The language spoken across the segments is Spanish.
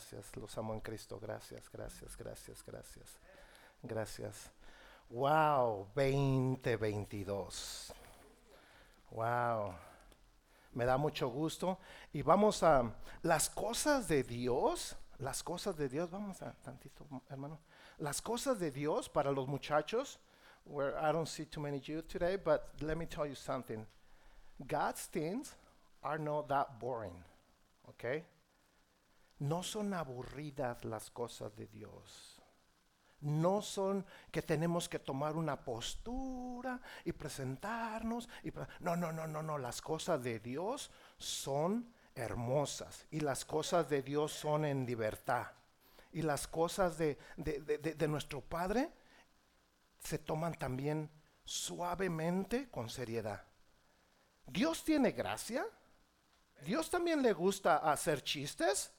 gracias. Los amo en Cristo. Gracias, gracias, gracias, gracias. Gracias. Wow, 2022. Wow. Me da mucho gusto. Y vamos a las cosas de Dios, las cosas de Dios, vamos a tantito, hermano. Las cosas de Dios para los muchachos, where I don't see too many youth today, but let me tell you something. God's things are not that boring. Okay? No son aburridas las cosas de Dios. No son que tenemos que tomar una postura y presentarnos. Y no, no, no, no, no. Las cosas de Dios son hermosas y las cosas de Dios son en libertad. Y las cosas de, de, de nuestro Padre se toman también suavemente con seriedad. Dios tiene gracia. Dios también le gusta hacer chistes.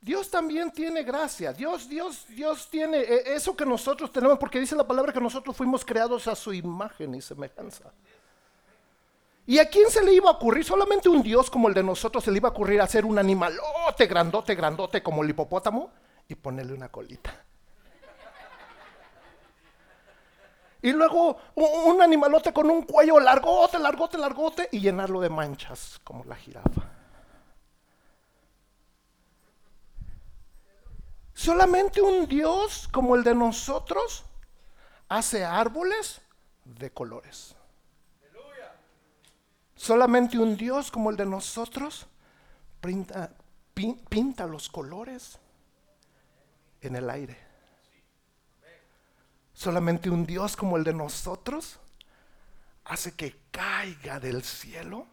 Dios también tiene gracia. Dios, Dios, Dios tiene eh, eso que nosotros tenemos, porque dice la palabra que nosotros fuimos creados a su imagen y semejanza. ¿Y a quién se le iba a ocurrir? Solamente un Dios como el de nosotros se le iba a ocurrir hacer un animalote, grandote, grandote como el hipopótamo y ponerle una colita. Y luego un animalote con un cuello largote, largote, largote y llenarlo de manchas como la jirafa. Solamente un Dios como el de nosotros hace árboles de colores. Solamente un Dios como el de nosotros pinta, los colores en el aire. Solamente un Dios como el de nosotros hace que caiga del cielo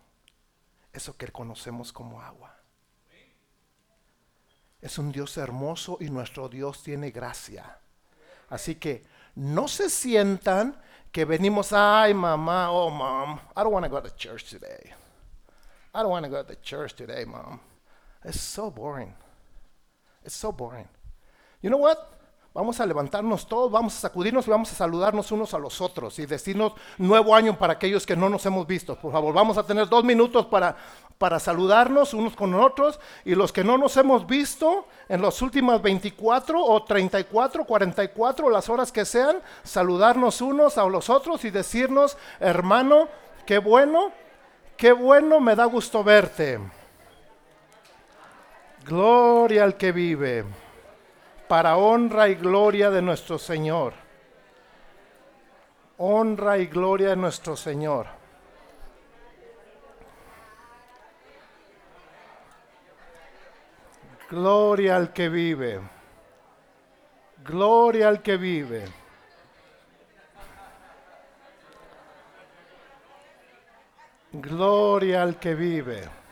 eso que conocemos como agua. Es un Dios hermoso y nuestro Dios tiene gracia. Así que no se sientan que venimos, ay mamá, oh mom, I don't want to go to church today. I don't want to go to church today, mom. It's so boring. It's so boring. You know what? Vamos a levantarnos todos, vamos a sacudirnos y vamos a saludarnos unos a los otros y decirnos nuevo año para aquellos que no nos hemos visto. Por favor, vamos a tener dos minutos para, para saludarnos unos con otros y los que no nos hemos visto en las últimas 24 o 34, 44, las horas que sean, saludarnos unos a los otros y decirnos, hermano, qué bueno, qué bueno, me da gusto verte. Gloria al que vive para honra y gloria de nuestro Señor. Honra y gloria de nuestro Señor. Gloria al que vive. Gloria al que vive. Gloria al que vive.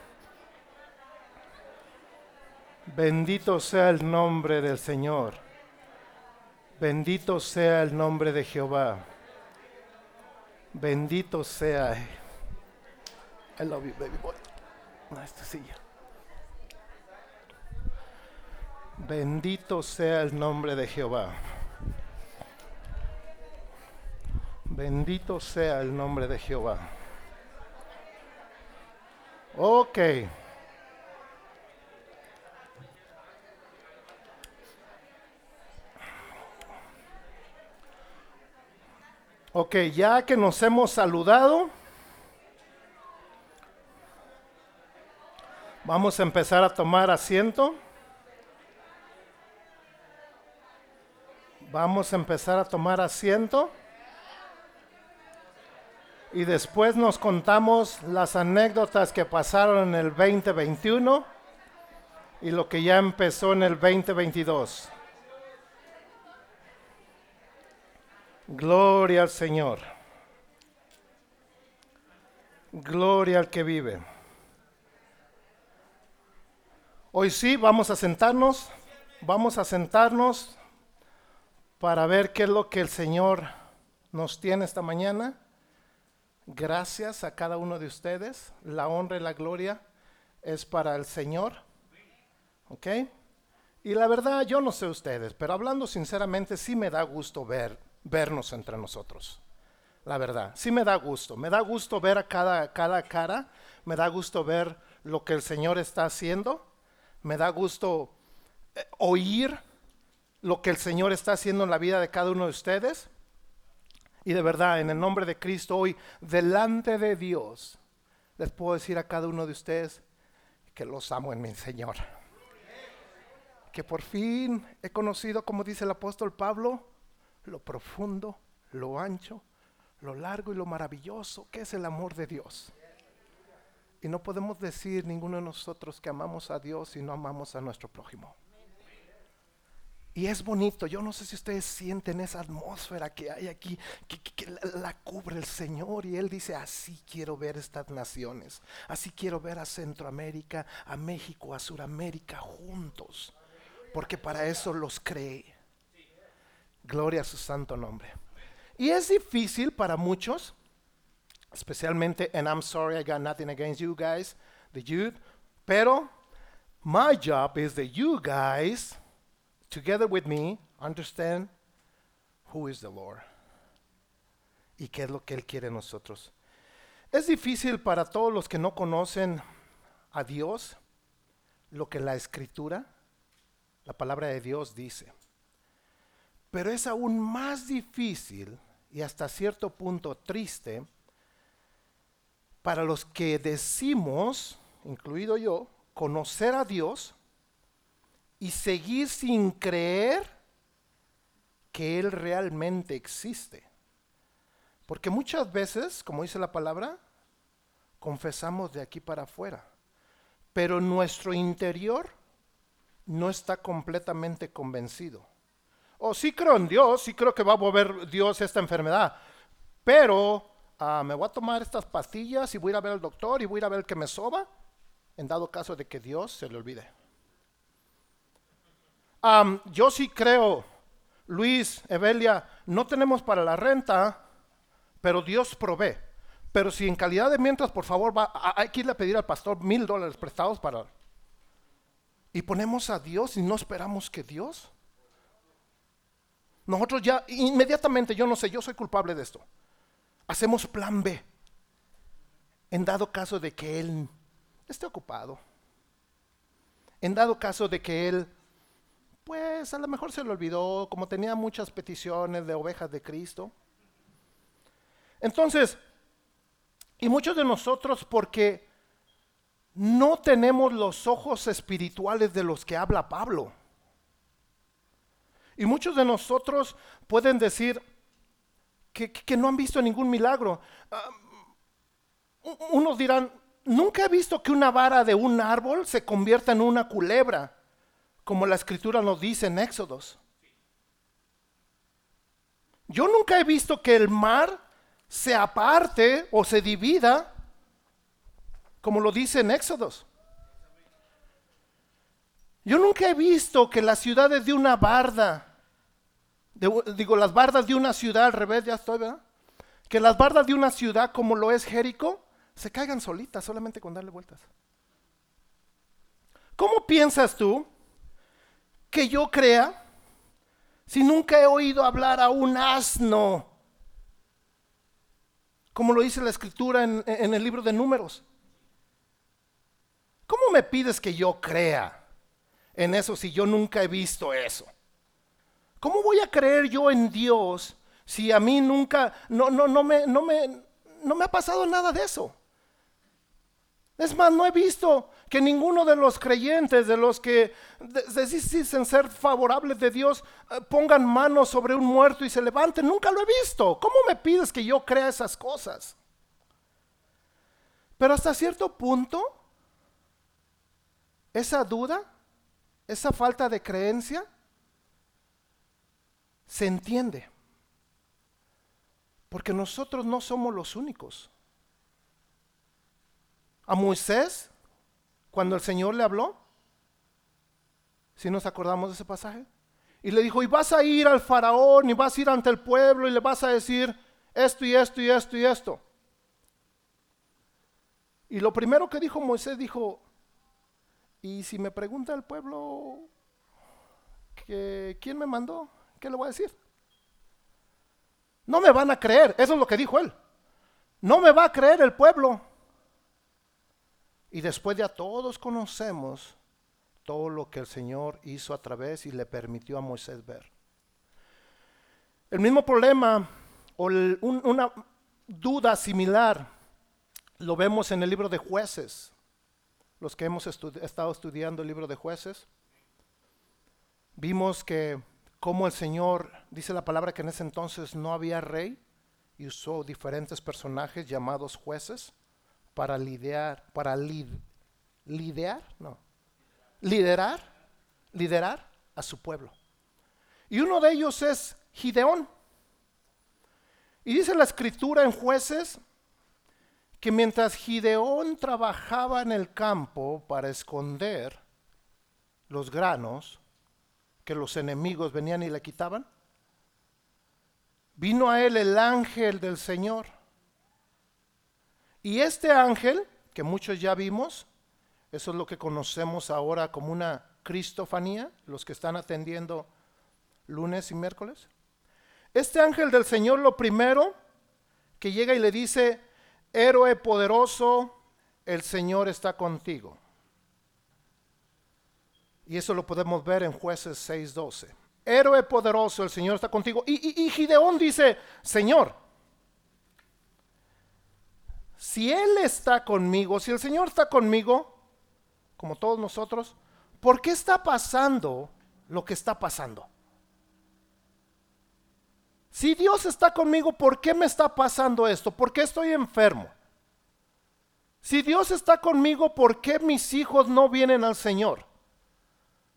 Bendito sea el nombre del Señor. Bendito sea el nombre de Jehová. Bendito sea. I love you, baby boy. Nice to see. Bendito sea el nombre de Jehová. Bendito sea el nombre de Jehová. Ok. Ok, ya que nos hemos saludado, vamos a empezar a tomar asiento. Vamos a empezar a tomar asiento. Y después nos contamos las anécdotas que pasaron en el 2021 y lo que ya empezó en el 2022. Gloria al Señor. Gloria al que vive. Hoy sí, vamos a sentarnos, vamos a sentarnos para ver qué es lo que el Señor nos tiene esta mañana. Gracias a cada uno de ustedes. La honra y la gloria es para el Señor. ¿Ok? Y la verdad, yo no sé ustedes, pero hablando sinceramente, sí me da gusto ver vernos entre nosotros. La verdad, sí me da gusto. Me da gusto ver a cada, cada cara, me da gusto ver lo que el Señor está haciendo. Me da gusto eh, oír lo que el Señor está haciendo en la vida de cada uno de ustedes. Y de verdad, en el nombre de Cristo, hoy, delante de Dios, les puedo decir a cada uno de ustedes que los amo en mi Señor. Que por fin he conocido, como dice el apóstol Pablo, lo profundo, lo ancho, lo largo y lo maravilloso que es el amor de Dios. Y no podemos decir ninguno de nosotros que amamos a Dios si no amamos a nuestro prójimo. Y es bonito, yo no sé si ustedes sienten esa atmósfera que hay aquí, que, la, cubre el Señor y Él dice, así quiero ver estas naciones, así quiero ver a Centroamérica, a México, a Suramérica juntos, porque para eso los cree. Gloria a su santo nombre. Y es difícil para muchos, especialmente, and I'm sorry I got nothing against you guys, the youth, pero my job is that you guys together with me, understand who is the Lord y qué es lo que Él quiere nosotros. Es difícil para todos los que no conocen a Dios lo que la escritura, la palabra de Dios dice. Pero es aún más difícil y hasta cierto punto triste para los que decimos, incluido yo, conocer a Dios, y seguir sin creer que Él realmente existe. Porque muchas veces, como dice la palabra, confesamos de aquí para afuera, pero nuestro interior no está completamente convencido. O oh, sí creo en Dios, sí creo que va a mover Dios esta enfermedad, pero ah, me voy a tomar estas pastillas y voy a ir a ver al doctor y voy a ir a ver el que me soba, en dado caso de que Dios se le olvide yo sí creo, Luis, Evelia, no tenemos para la renta, pero Dios provee. Pero si en calidad de mientras, por favor, va, hay que irle a pedir al pastor mil dólares prestados para... Y ponemos a Dios y no esperamos que Dios. Nosotros ya inmediatamente, yo no sé, yo soy culpable de esto. Hacemos plan B. En dado caso de que Él esté ocupado. En dado caso de que Él pues a lo mejor se le olvidó, como tenía muchas peticiones de ovejas de Cristo. Entonces, y muchos de nosotros porque no tenemos los ojos espirituales de los que habla Pablo. Y muchos de nosotros pueden decir que, no han visto ningún milagro. Ah, unos dirán, nunca he visto que una vara de un árbol se convierta en una culebra como la escritura nos dice en Éxodos. Yo nunca he visto que el mar se aparte o se divida como lo dice en Éxodos. Yo nunca he visto que las ciudades de una barda, digo, las bardas de una ciudad, al revés, ya estoy, ¿verdad? Que las bardas de una ciudad como lo es Jericó, se caigan solitas solamente con darle vueltas. ¿Cómo piensas tú que yo crea si nunca he oído hablar a un asno? Como lo dice la escritura en, el libro de números. ¿Cómo me pides que yo crea en eso si yo nunca he visto eso? ¿Cómo voy a creer yo en Dios si a mí nunca, no, no, no, me, no, me, no me ha pasado nada de eso? Es más, no he visto que ninguno de los creyentes, de los que dicen ser favorables de Dios, eh, pongan manos sobre un muerto y se levanten. Nunca lo he visto. ¿Cómo me pides que yo crea esas cosas? Pero hasta cierto punto, esa duda, esa falta de creencia, se entiende. Porque nosotros no somos los únicos. A Moisés cuando el Señor le habló? Si nos acordamos de ese pasaje. Y le dijo, y vas a ir al faraón y vas a ir ante el pueblo y le vas a decir esto y esto y esto y esto. Y lo primero que dijo Moisés dijo, y si me pregunta el pueblo que quién me mandó, ¿qué le voy a decir? No me van a creer, eso es lo que dijo él. No me va a creer el pueblo. Y después ya todos conocemos todo lo que el Señor hizo a través y le permitió a Moisés ver. El mismo problema o una duda similar lo vemos en el libro de jueces. Los que hemos estado estudiando el libro de jueces, vimos que como el Señor, dice la palabra que en ese entonces no había rey y usó diferentes personajes llamados jueces para lidiar, para lidear, no, liderar, liderar a su pueblo. Y uno de ellos es Gideón. Y dice la escritura en jueces que mientras Gideón trabajaba en el campo para esconder los granos que los enemigos venían y le quitaban, vino a él el ángel del Señor. Y este ángel, que muchos ya vimos, eso es lo que conocemos ahora como una cristofanía, los que están atendiendo lunes y miércoles. Este ángel del Señor lo primero que llega y le dice, héroe poderoso, el Señor está contigo. Y eso lo podemos ver en jueces 6:12. Héroe poderoso, el Señor está contigo. Y, y Gideón dice, Señor, si Él está conmigo, si el Señor está conmigo, como todos nosotros, ¿por qué está pasando lo que está pasando? Si Dios está conmigo, ¿por qué me está pasando esto? ¿Por qué estoy enfermo? Si Dios está conmigo, ¿por qué mis hijos no vienen al Señor?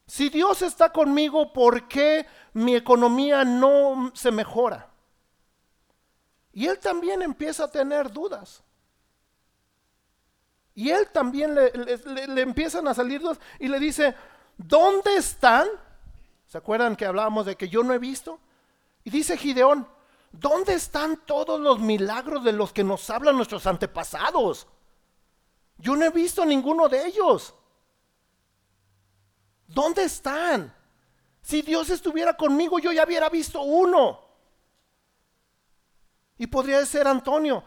Si Dios está conmigo, ¿por qué mi economía no se mejora? Y él también empieza a tener dudas. Y él también le, empiezan a salir dos y le dice, ¿dónde están? ¿Se acuerdan que hablábamos de que yo no he visto? Y dice Gideón, ¿dónde están todos los milagros de los que nos hablan nuestros antepasados? Yo no he visto ninguno de ellos. ¿Dónde están? Si Dios estuviera conmigo, yo ya hubiera visto uno. Y podría ser Antonio,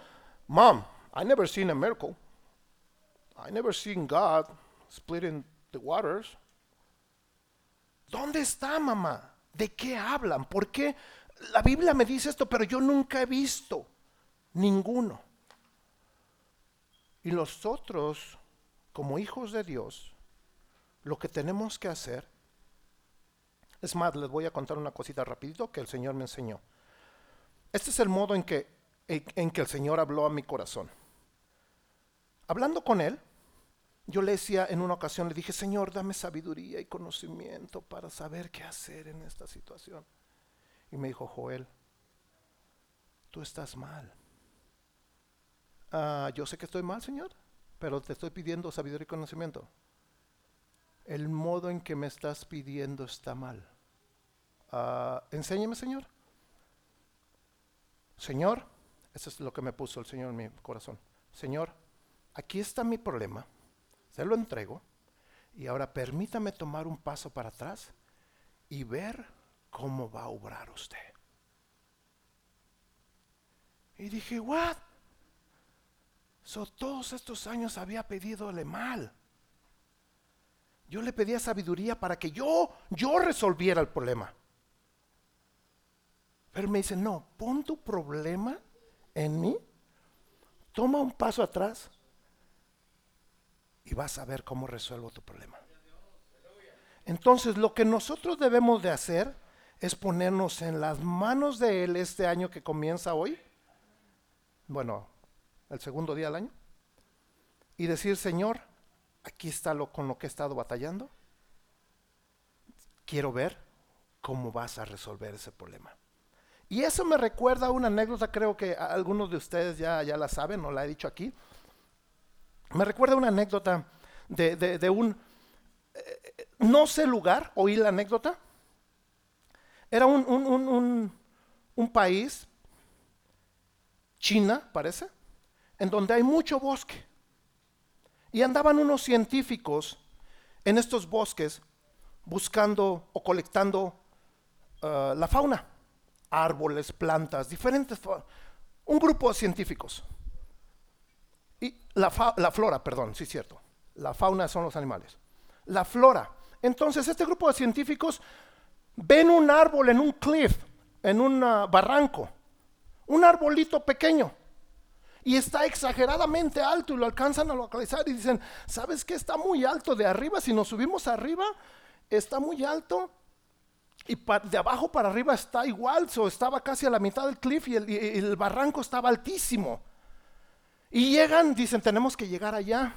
Mom, I never seen a miracle. I never seen God splitting the waters. ¿Dónde está mamá? ¿De qué hablan? ¿Por qué? La Biblia me dice esto, pero yo nunca he visto ninguno. Y nosotros, como hijos de Dios, lo que tenemos que hacer, es más, les voy a contar una cosita rapidito que el Señor me enseñó. Este es el modo en que, en que el Señor habló a mi corazón. Hablando con Él, yo le decía en una ocasión, le dije, Señor, dame sabiduría y conocimiento para saber qué hacer en esta situación. Y me dijo, Joel, tú estás mal. Ah, yo sé que estoy mal, Señor, pero te estoy pidiendo sabiduría y conocimiento. El modo en que me estás pidiendo está mal. Uh, enséñeme, Señor. Señor, eso es lo que me puso el Señor en mi corazón. Señor, aquí está mi problema se lo entrego y ahora permítame tomar un paso para atrás y ver cómo va a obrar usted. Y dije, ¿what? So, todos estos años había pedidole mal. Yo le pedía sabiduría para que yo, yo resolviera el problema. Pero me dice, no, pon tu problema en mí, toma un paso atrás y vas a ver cómo resuelvo tu problema. Entonces, lo que nosotros debemos de hacer es ponernos en las manos de Él este año que comienza hoy, bueno, el segundo día del año, y decir, Señor, aquí está lo con lo que he estado batallando. Quiero ver cómo vas a resolver ese problema. Y eso me recuerda a una anécdota, creo que algunos de ustedes ya, ya la saben, no la he dicho aquí, me recuerda una anécdota de, un, eh, no sé lugar, oí la anécdota. Era un, un país, China parece, en donde hay mucho bosque. Y andaban unos científicos en estos bosques buscando o colectando uh, la fauna, árboles, plantas, diferentes, un grupo de científicos. Y la, flora, perdón, sí es cierto. La fauna son los animales. La flora. entonces este grupo de científicos ven un árbol en un cliff, en un ah, barranco, un arbolito pequeño. Y está exageradamente alto y lo alcanzan a localizar y dicen, ¿sabes qué? Está muy alto de arriba. Si nos subimos arriba, está muy alto. Y de abajo para arriba está igual, o estaba casi a la mitad del cliff y el, barranco estaba altísimo. Y llegan, dicen, tenemos que llegar allá.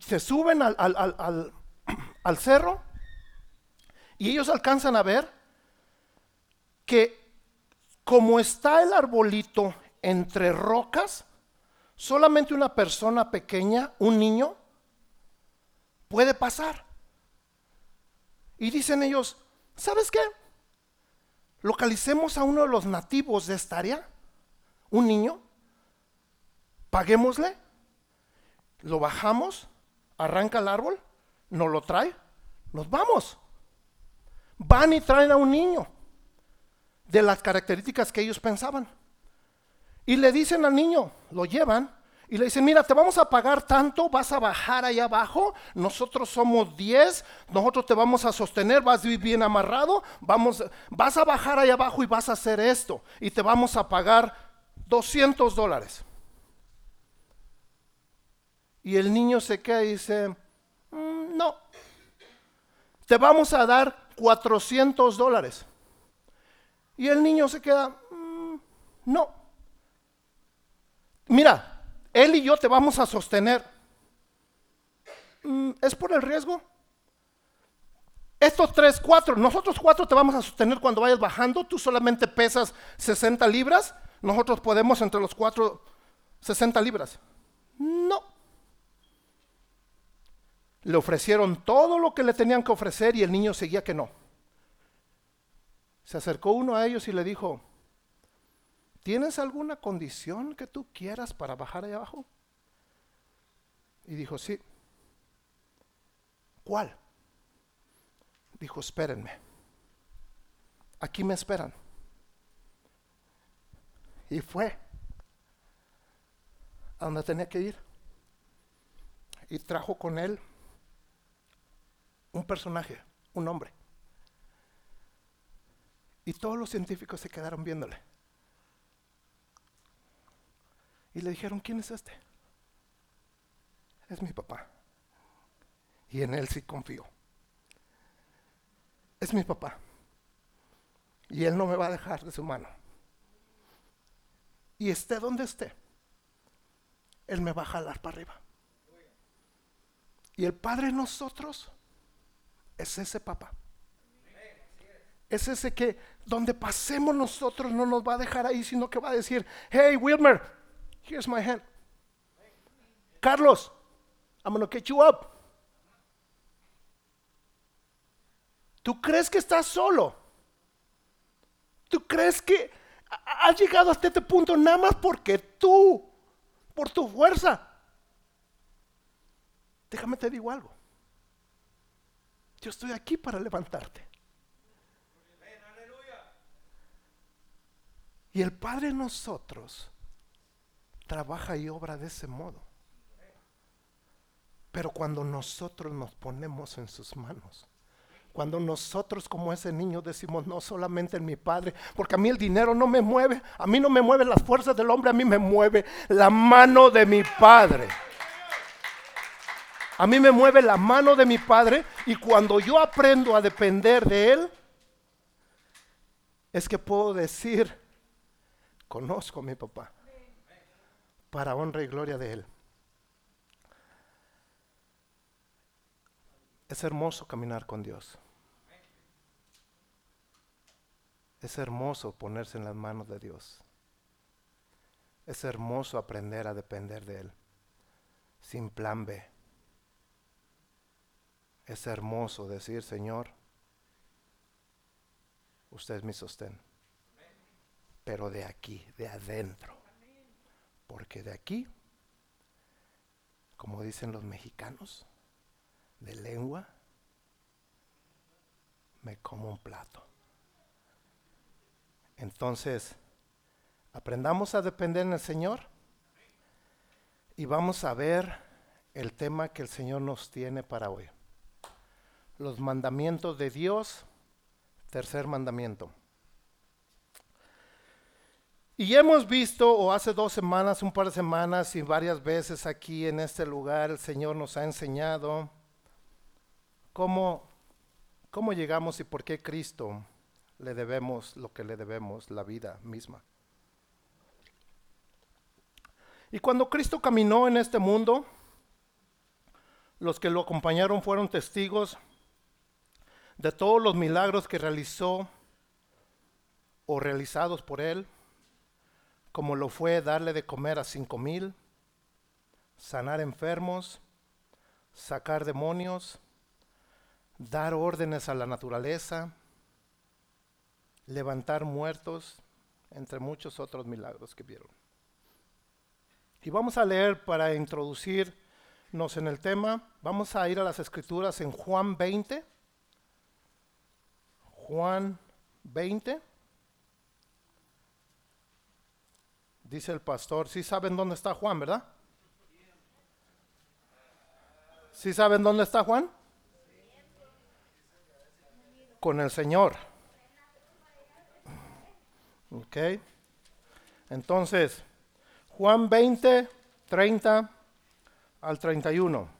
Se suben al cerro y ellos alcanzan a ver que como está el arbolito entre rocas, solamente una persona pequeña, un niño, puede pasar. Y dicen ellos, ¿sabes qué? Localicemos a uno de los nativos de esta área, un niño, paguémosle, lo bajamos, arranca el árbol, nos lo trae, nos vamos. Van y traen a un niño de las características que ellos pensaban. Y le dicen al niño, lo llevan y le dicen, mira, te vamos a pagar tanto, vas a bajar allá abajo, nosotros somos 10, nosotros te vamos a sostener, vas a bien amarrado, vamos, vas a bajar allá abajo y vas a hacer esto, y te vamos a pagar 200 dólares. Y el niño se queda y dice, mm, no, te vamos a dar 400 dólares. Y el niño se queda, mm, no. Mira, él y yo te vamos a sostener. Mm, ¿Es por el riesgo? Estos tres, cuatro, nosotros cuatro te vamos a sostener cuando vayas bajando. Tú solamente pesas 60 libras. Nosotros podemos entre los cuatro 60 libras. No. Le ofrecieron todo lo que le tenían que ofrecer y el niño seguía que no. Se acercó uno a ellos y le dijo, ¿tienes alguna condición que tú quieras para bajar allá abajo? Y dijo, sí. ¿Cuál? Dijo, espérenme. Aquí me esperan. Y fue a donde tenía que ir. Y trajo con él un personaje, un hombre. Y todos los científicos se quedaron viéndole. Y le dijeron, ¿quién es este? Es mi papá. Y en él sí confío. Es mi papá. Y él no me va a dejar de su mano. Y esté donde esté, él me va a jalar para arriba. Y el Padre nosotros es ese papá. Es ese que donde pasemos nosotros no nos va a dejar ahí, sino que va a decir, hey Wilmer, Here's my hand. Carlos, I'm to get you up. ¿Tú crees que estás solo? ¿Tú crees que has llegado hasta este punto nada más porque tú, por tu fuerza? Déjame te digo algo. Yo estoy aquí para levantarte. Y el Padre nosotros trabaja y obra de ese modo. Pero cuando nosotros nos ponemos en sus manos, cuando nosotros como ese niño decimos, no solamente en mi Padre, porque a mí el dinero no me mueve, a mí no me mueve las fuerzas del hombre, a mí me mueve la mano de mi Padre. A mí me mueve la mano de mi Padre y cuando yo aprendo a depender de Él, es que puedo decir, conozco a mi papá para honra y gloria de Él. Es hermoso caminar con Dios. Es hermoso ponerse en las manos de Dios. Es hermoso aprender a depender de Él, sin plan B. Es hermoso decir, Señor, usted es mi sostén, pero de aquí, de adentro. Porque de aquí, como dicen los mexicanos, de lengua, me como un plato. Entonces, aprendamos a depender en el Señor y vamos a ver el tema que el Señor nos tiene para hoy. Los mandamientos de Dios, tercer mandamiento. Y hemos visto, o hace dos semanas, un par de semanas y varias veces aquí en este lugar, el Señor nos ha enseñado cómo, cómo llegamos y por qué Cristo le debemos lo que le debemos, la vida misma. Y cuando Cristo caminó en este mundo, los que lo acompañaron fueron testigos de todos los milagros que realizó o realizados por él como lo fue darle de comer a cinco mil, sanar enfermos, sacar demonios, dar órdenes a la naturaleza, levantar muertos, entre muchos otros milagros que vieron. Y vamos a leer para introducirnos en el tema, vamos a ir a las escrituras en Juan 20. Juan 20. Dice el pastor, sí saben dónde está Juan, ¿verdad? ¿Sí saben dónde está Juan? Con el Señor. Ok. Entonces, Juan 20, 30 al 31.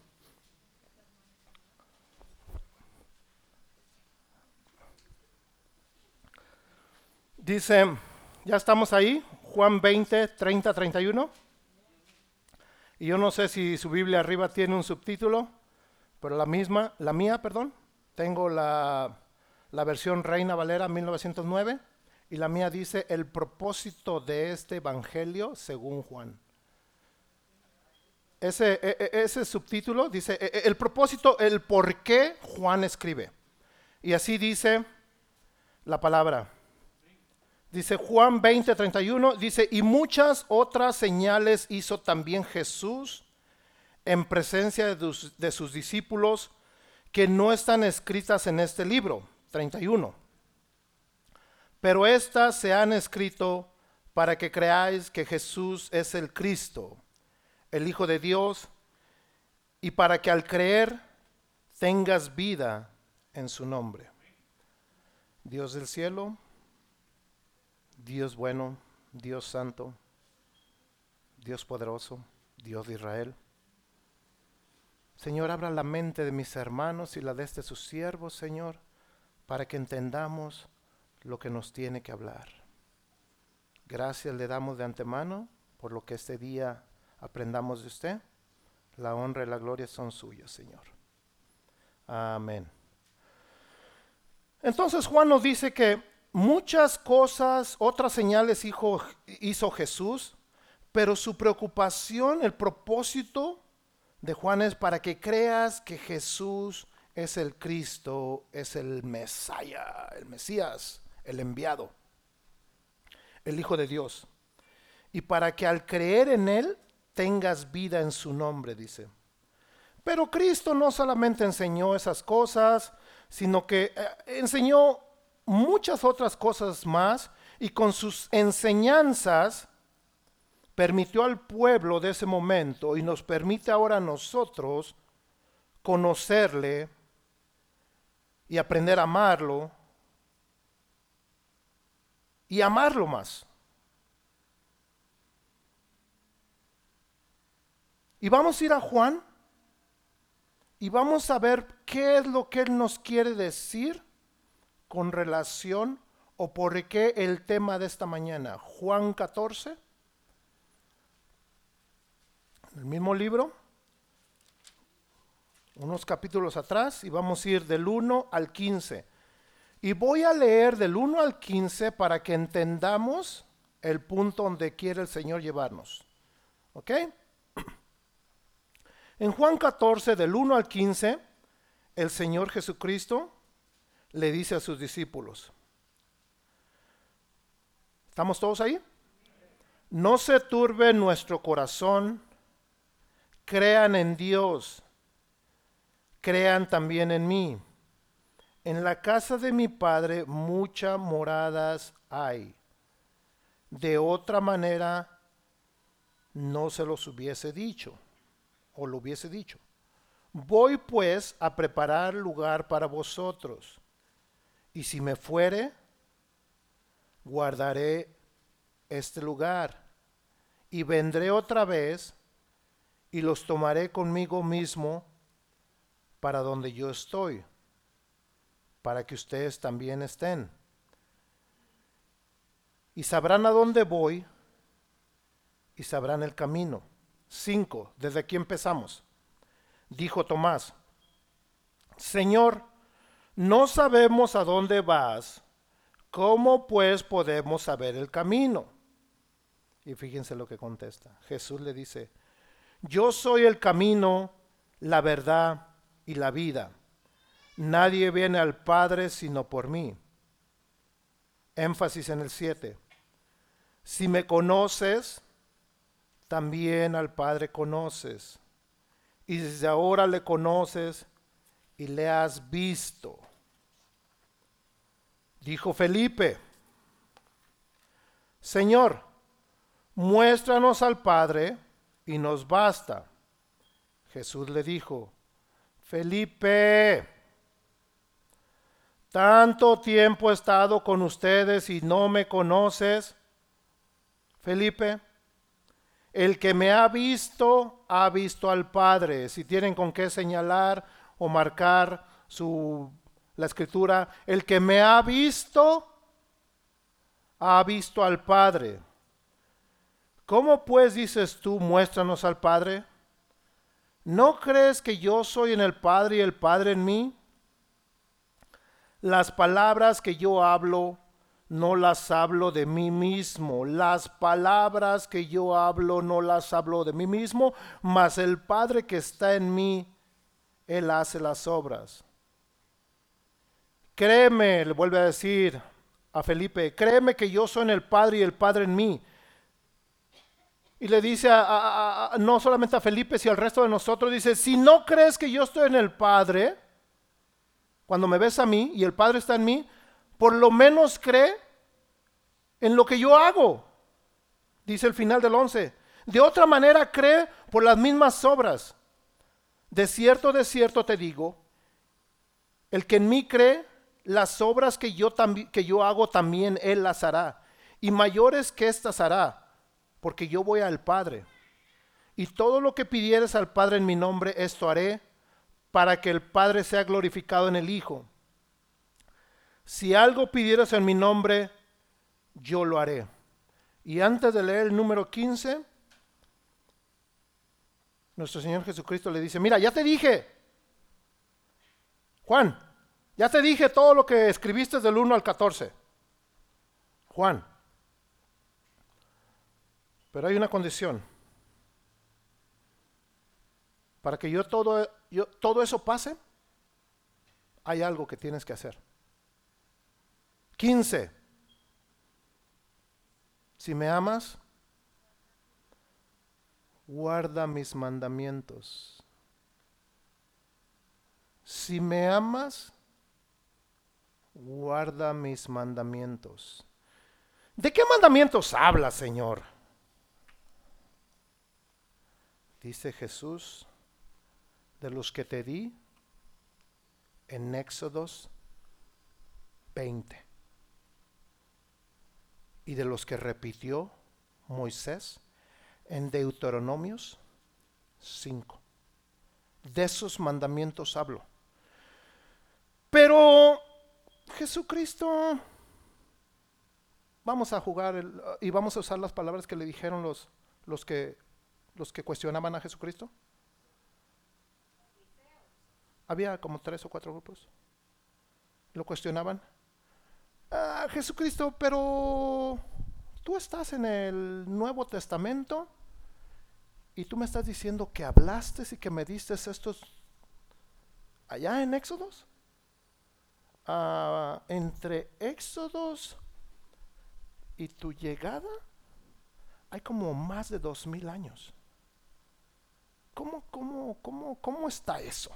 Dice, ¿ya estamos ahí? Juan 20, 30, 31. Y yo no sé si su Biblia arriba tiene un subtítulo, pero la misma, la mía, perdón, tengo la, la versión Reina Valera 1909 y la mía dice el propósito de este evangelio según Juan. Ese, e, e, ese subtítulo dice e, el propósito, el por qué Juan escribe. Y así dice la palabra. Dice Juan 20, 31, dice, y muchas otras señales hizo también Jesús en presencia de, sus discípulos que no están escritas en este libro. 31. Pero estas se han escrito para que creáis que Jesús es el Cristo, el Hijo de Dios, y para que al creer tengas vida en su nombre. Dios del cielo, Dios bueno, Dios santo, Dios poderoso, Dios de Israel. Señor, abra la mente de mis hermanos y la de este sus siervos, Señor, para que entendamos lo que nos tiene que hablar. Gracias le damos de antemano por lo que este día aprendamos de usted. La honra y la gloria son suyas, Señor. Amén. Entonces Juan nos dice que muchas cosas, otras señales hizo, hizo Jesús, pero su preocupación, el propósito de Juan es para que creas que Jesús es el Cristo, es el Mesaya, el Mesías, el enviado, el Hijo de Dios. Y para que al creer en Él tengas vida en su nombre, dice. Pero Cristo no solamente enseñó esas cosas, sino que eh, enseñó muchas otras cosas más y con sus enseñanzas permitió al pueblo de ese momento y nos permite ahora a nosotros conocerle y aprender a amarlo y amarlo más. Y vamos a ir a Juan y vamos a ver qué es lo que él nos quiere decir con relación o por qué el tema de esta mañana. Juan 14, el mismo libro, unos capítulos atrás, y vamos a ir del 1 al 15. Y voy a leer del 1 al 15 para que entendamos el punto donde quiere el Señor llevarnos. ¿Ok? En Juan 14, del 1 al 15, el Señor Jesucristo le dice a sus discípulos. ¿Estamos todos ahí? No se turbe nuestro corazón, crean en Dios, crean también en mí. En la casa de mi Padre muchas moradas hay. De otra manera no se los hubiese dicho, o lo hubiese dicho. Voy pues a preparar lugar para vosotros. Y si me fuere, guardaré este lugar. Y vendré otra vez y los tomaré conmigo mismo para donde yo estoy, para que ustedes también estén. Y sabrán a dónde voy y sabrán el camino. Cinco, desde aquí empezamos. Dijo Tomás, Señor, no sabemos a dónde vas, ¿cómo pues podemos saber el camino? Y fíjense lo que contesta. Jesús le dice, yo soy el camino, la verdad y la vida. Nadie viene al Padre sino por mí. Énfasis en el 7. Si me conoces, también al Padre conoces. Y desde ahora le conoces y le has visto. Dijo Felipe, Señor, muéstranos al Padre y nos basta. Jesús le dijo, Felipe, tanto tiempo he estado con ustedes y no me conoces. Felipe, el que me ha visto, ha visto al Padre. Si tienen con qué señalar o marcar su, la escritura, el que me ha visto, ha visto al Padre. ¿Cómo pues dices tú, muéstranos al Padre? ¿No crees que yo soy en el Padre y el Padre en mí? Las palabras que yo hablo, no las hablo de mí mismo. Las palabras que yo hablo no las hablo de mí mismo, mas el Padre que está en mí, Él hace las obras. Créeme, le vuelve a decir a Felipe, créeme que yo soy en el Padre y el Padre en mí. Y le dice no solamente a Felipe, sino al resto de nosotros, dice, si no crees que yo estoy en el Padre, cuando me ves a mí y el Padre está en mí, por lo menos cree en lo que yo hago, dice el final del 11. De otra manera cree por las mismas obras. De cierto, de cierto te digo, el que en mí cree, las obras que yo, que yo hago también él las hará. Y mayores que estas hará, porque yo voy al Padre. Y todo lo que pidieres al Padre en mi nombre, esto haré, para que el Padre sea glorificado en el Hijo. Si algo pidieras en mi nombre, yo lo haré. Y antes de leer el número 15, nuestro Señor Jesucristo le dice, mira, ya te dije, Juan, ya te dije todo lo que escribiste del 1 al 14. Juan, pero hay una condición. Para que yo todo, yo, todo eso pase, hay algo que tienes que hacer. 15. Si me amas, guarda mis mandamientos. Si me amas, guarda mis mandamientos. ¿De qué mandamientos habla, Señor? Dice Jesús, de los que te di en Éxodos 20 y de los que repitió Moisés en Deuteronomios 5. De esos mandamientos hablo. Pero Jesucristo, vamos a jugar y vamos a usar las palabras que le dijeron los, los, que, los que cuestionaban a Jesucristo. Había como tres o cuatro grupos. Lo cuestionaban ah, Jesucristo, pero tú estás en el Nuevo Testamento y tú me estás diciendo que hablaste y que me diste estos allá en Éxodos. Ah, entre Éxodos y tu llegada hay como más de dos mil años. ¿Cómo, cómo, cómo, cómo está eso?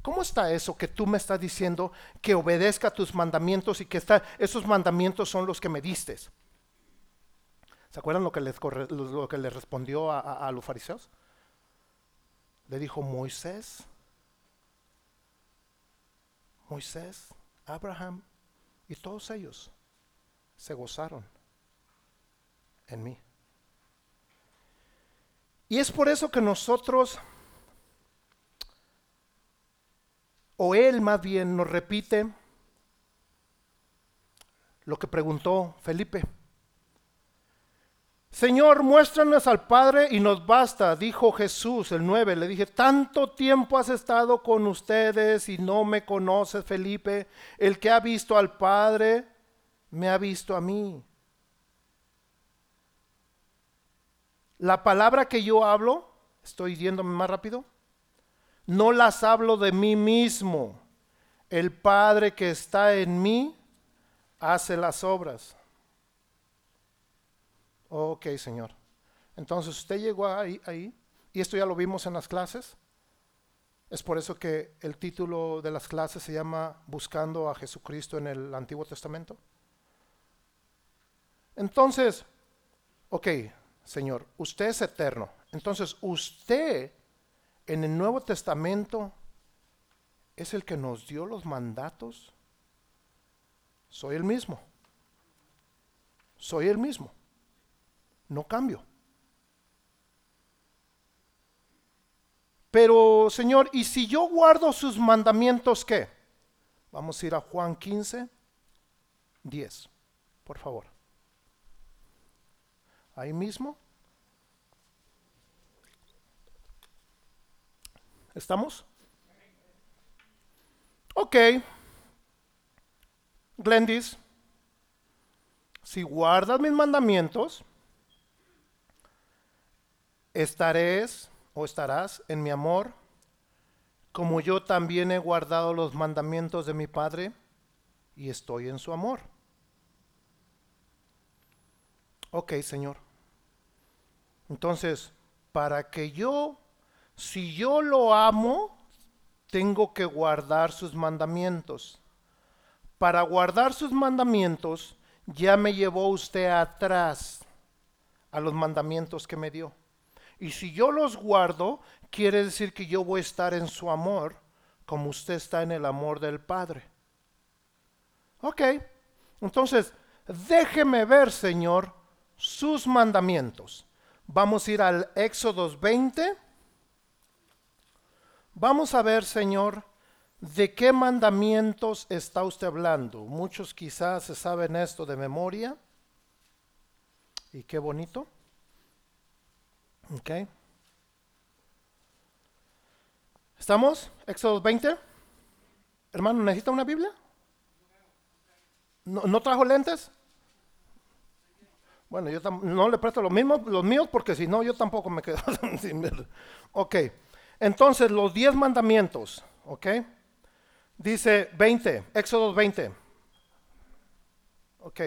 ¿Cómo está eso que tú me estás diciendo que obedezca tus mandamientos y que esos mandamientos son los que me diste? ¿Se acuerdan lo que les, que respondió a, los fariseos? le dijo Moisés, Moisés, Abraham y todos ellos se gozaron en mí. Y es por eso que nosotros, o él más bien, nos repite lo que preguntó Felipe. Señor, muéstranos al Padre y nos basta, dijo Jesús, el 9. Le dije, tanto tiempo has estado con ustedes y no me conoces, Felipe. El que ha visto al Padre, me ha visto a mí. La palabra que yo hablo, estoy yéndome más rápido, no las hablo de mí mismo. El Padre que está en mí hace las obras. Ok, Señor. Entonces usted llegó ahí, ahí, y esto ya lo vimos en las clases. Es por eso que el título de las clases se llama Buscando a Jesucristo en el Antiguo Testamento. Entonces, ok, Señor, usted es eterno. Entonces, usted en el Nuevo Testamento es el que nos dio los mandatos. Soy el mismo. Soy el mismo no cambio. Pero, Señor, ¿y si yo guardo sus mandamientos, qué? Vamos a ir a Juan 15, 10, por favor. Ahí mismo. ¿Estamos? Ok. Glendis, si guardas mis mandamientos, estaréis o estarás en mi amor, como yo también he guardado los mandamientos de mi Padre y estoy en su amor. Ok, Señor. Entonces, para que yo, si yo lo amo, tengo que guardar sus mandamientos. Para guardar sus mandamientos, ya me llevó usted atrás a los mandamientos que me dio. Y si yo los guardo, quiere decir que yo voy a estar en su amor como usted está en el amor del Padre. Ok, entonces déjeme ver, Señor, sus mandamientos. Vamos a ir al Éxodo 20. Vamos a ver, Señor, de qué mandamientos está usted hablando. Muchos quizás se saben esto de memoria. Y qué bonito. Ok. ¿Estamos? Éxodo 20. Hermano, ¿necesita una Biblia? ¿No, trajo lentes? Bueno, yo no le presto los mismos, los míos, porque si no, yo tampoco me quedo sin ver. Ok. Entonces, los 10 mandamientos. Ok. Dice 20, Éxodo 20. Ok.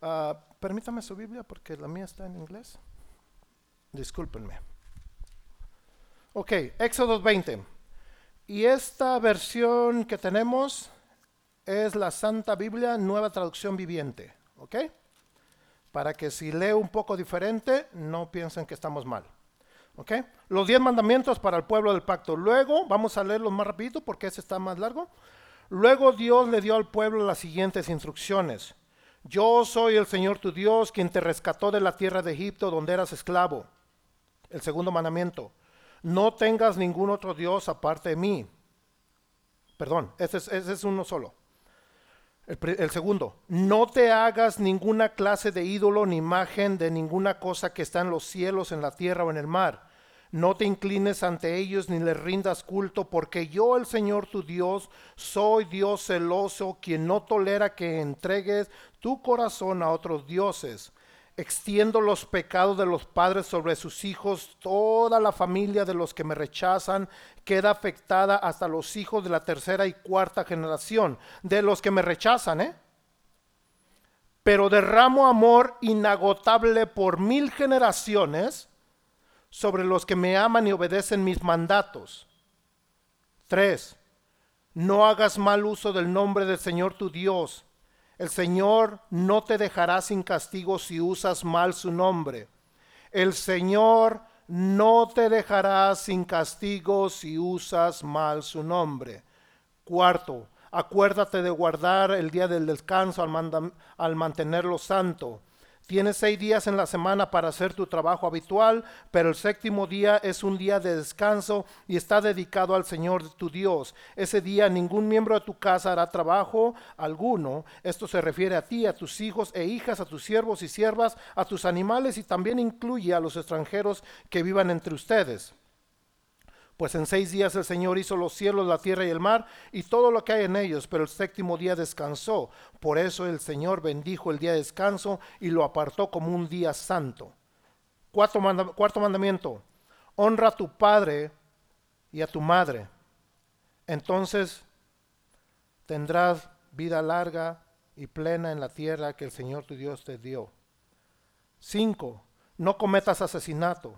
Ah, permítame su Biblia porque la mía está en inglés. Discúlpenme. Ok, Éxodo 20. Y esta versión que tenemos es la Santa Biblia, nueva traducción viviente. ¿Ok? Para que si leo un poco diferente, no piensen que estamos mal. ¿Ok? Los diez mandamientos para el pueblo del pacto. Luego, vamos a leerlos más rapidito porque ese está más largo. Luego Dios le dio al pueblo las siguientes instrucciones. Yo soy el Señor tu Dios, quien te rescató de la tierra de Egipto donde eras esclavo el segundo mandamiento. No tengas ningún otro Dios aparte de mí. Perdón, ese es, uno solo. El, el, segundo, no te hagas ninguna clase de ídolo ni imagen de ninguna cosa que está en los cielos, en la tierra o en el mar. No te inclines ante ellos ni les rindas culto, porque yo, el Señor tu Dios, soy Dios celoso, quien no tolera que entregues tu corazón a otros dioses extiendo los pecados de los padres sobre sus hijos, toda la familia de los que me rechazan queda afectada hasta los hijos de la tercera y cuarta generación, de los que me rechazan, ¿eh? Pero derramo amor inagotable por mil generaciones sobre los que me aman y obedecen mis mandatos. Tres, no hagas mal uso del nombre del Señor tu Dios el Señor no te dejará sin castigo si usas mal su nombre. El Señor no te dejarás sin castigo si usas mal su nombre. Cuarto, acuérdate de guardar el día del descanso al, al mantenerlo santo. Tienes seis días en la semana para hacer tu trabajo habitual, pero el séptimo día es un día de descanso y está dedicado al Señor tu Dios. Ese día ningún miembro de tu casa hará trabajo alguno. Esto se refiere a ti, a tus hijos e hijas, a tus siervos y siervas, a tus animales y también incluye a los extranjeros que vivan entre ustedes. Pues en seis días el Señor hizo los cielos, la tierra y el mar y todo lo que hay en ellos, pero el séptimo día descansó. Por eso el Señor bendijo el día de descanso y lo apartó como un día santo. Cuarto, mandamiento, honra a tu padre y a tu madre. Entonces tendrás vida larga y plena en la tierra que el Señor tu Dios te dio. Cinco, no cometas asesinato,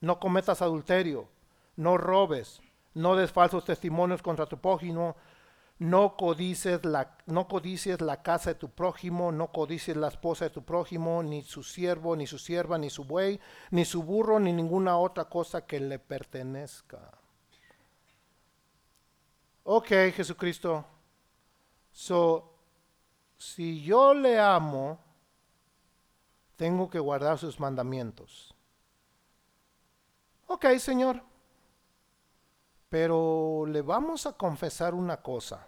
no cometas adulterio no robes, no des falsos testimonios contra tu prójimo, no codices la, no codicies la casa de tu prójimo, no codicies la esposa de tu prójimo, ni su siervo, ni su sierva, ni su buey, ni su burro, ni ninguna otra cosa que le pertenezca. Ok, Jesucristo. So, si yo le amo, tengo que guardar sus mandamientos. Ok, Señor. Pero le vamos a confesar una cosa.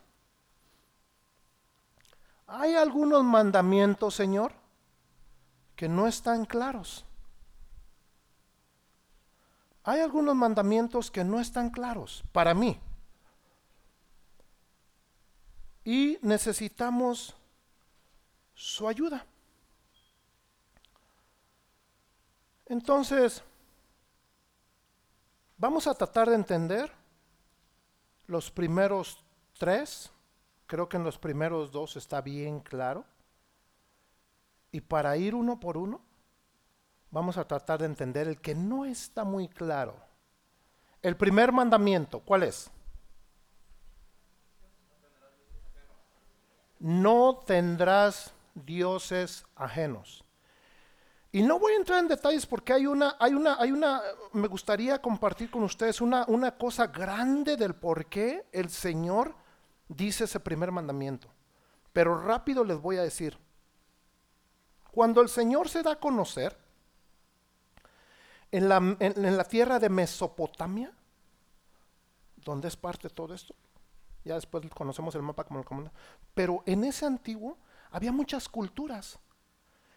Hay algunos mandamientos, Señor, que no están claros. Hay algunos mandamientos que no están claros para mí. Y necesitamos su ayuda. Entonces, vamos a tratar de entender los primeros tres, creo que en los primeros dos está bien claro. Y para ir uno por uno, vamos a tratar de entender el que no está muy claro. El primer mandamiento, ¿cuál es? No tendrás dioses ajenos. Y no voy a entrar en detalles porque hay una, hay una, hay una, me gustaría compartir con ustedes una, una cosa grande del por qué el Señor dice ese primer mandamiento. Pero rápido les voy a decir, cuando el Señor se da a conocer en la, en, la tierra de Mesopotamia, donde es parte de todo esto, ya después conocemos el mapa como el comando, pero en ese antiguo había muchas culturas.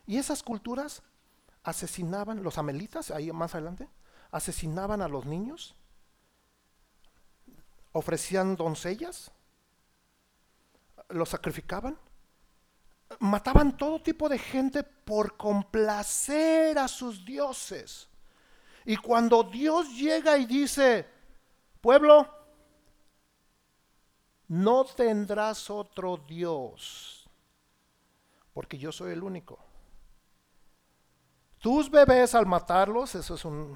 Y esas culturas asesinaban, los amelitas, ahí más adelante, asesinaban a los niños, ofrecían doncellas, los sacrificaban, mataban todo tipo de gente por complacer a sus dioses. Y cuando Dios llega y dice, pueblo, no tendrás otro Dios, porque yo soy el único. Tus bebés al matarlos, eso es un...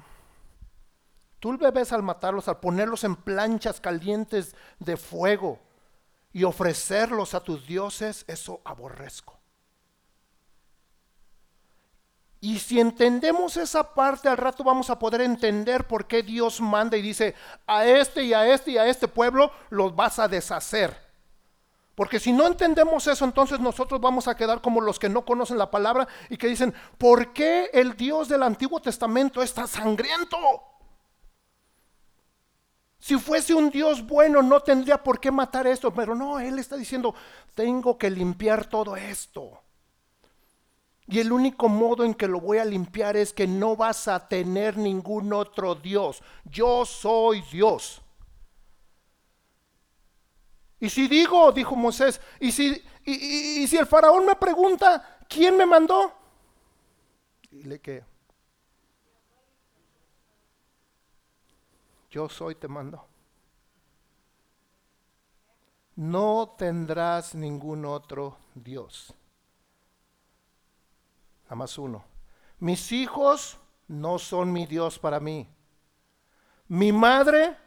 Tus bebés al matarlos, al ponerlos en planchas calientes de fuego y ofrecerlos a tus dioses, eso aborrezco. Y si entendemos esa parte, al rato vamos a poder entender por qué Dios manda y dice, a este y a este y a este pueblo los vas a deshacer. Porque si no entendemos eso, entonces nosotros vamos a quedar como los que no conocen la palabra y que dicen, ¿por qué el Dios del Antiguo Testamento está sangriento? Si fuese un Dios bueno, no tendría por qué matar esto. Pero no, Él está diciendo, tengo que limpiar todo esto. Y el único modo en que lo voy a limpiar es que no vas a tener ningún otro Dios. Yo soy Dios. Y si digo, dijo Moisés, y si, y, si el faraón me pregunta, ¿quién me mandó? Dile que yo soy, te mando. No tendrás ningún otro Dios. Nada más uno. Mis hijos no son mi Dios para mí. Mi madre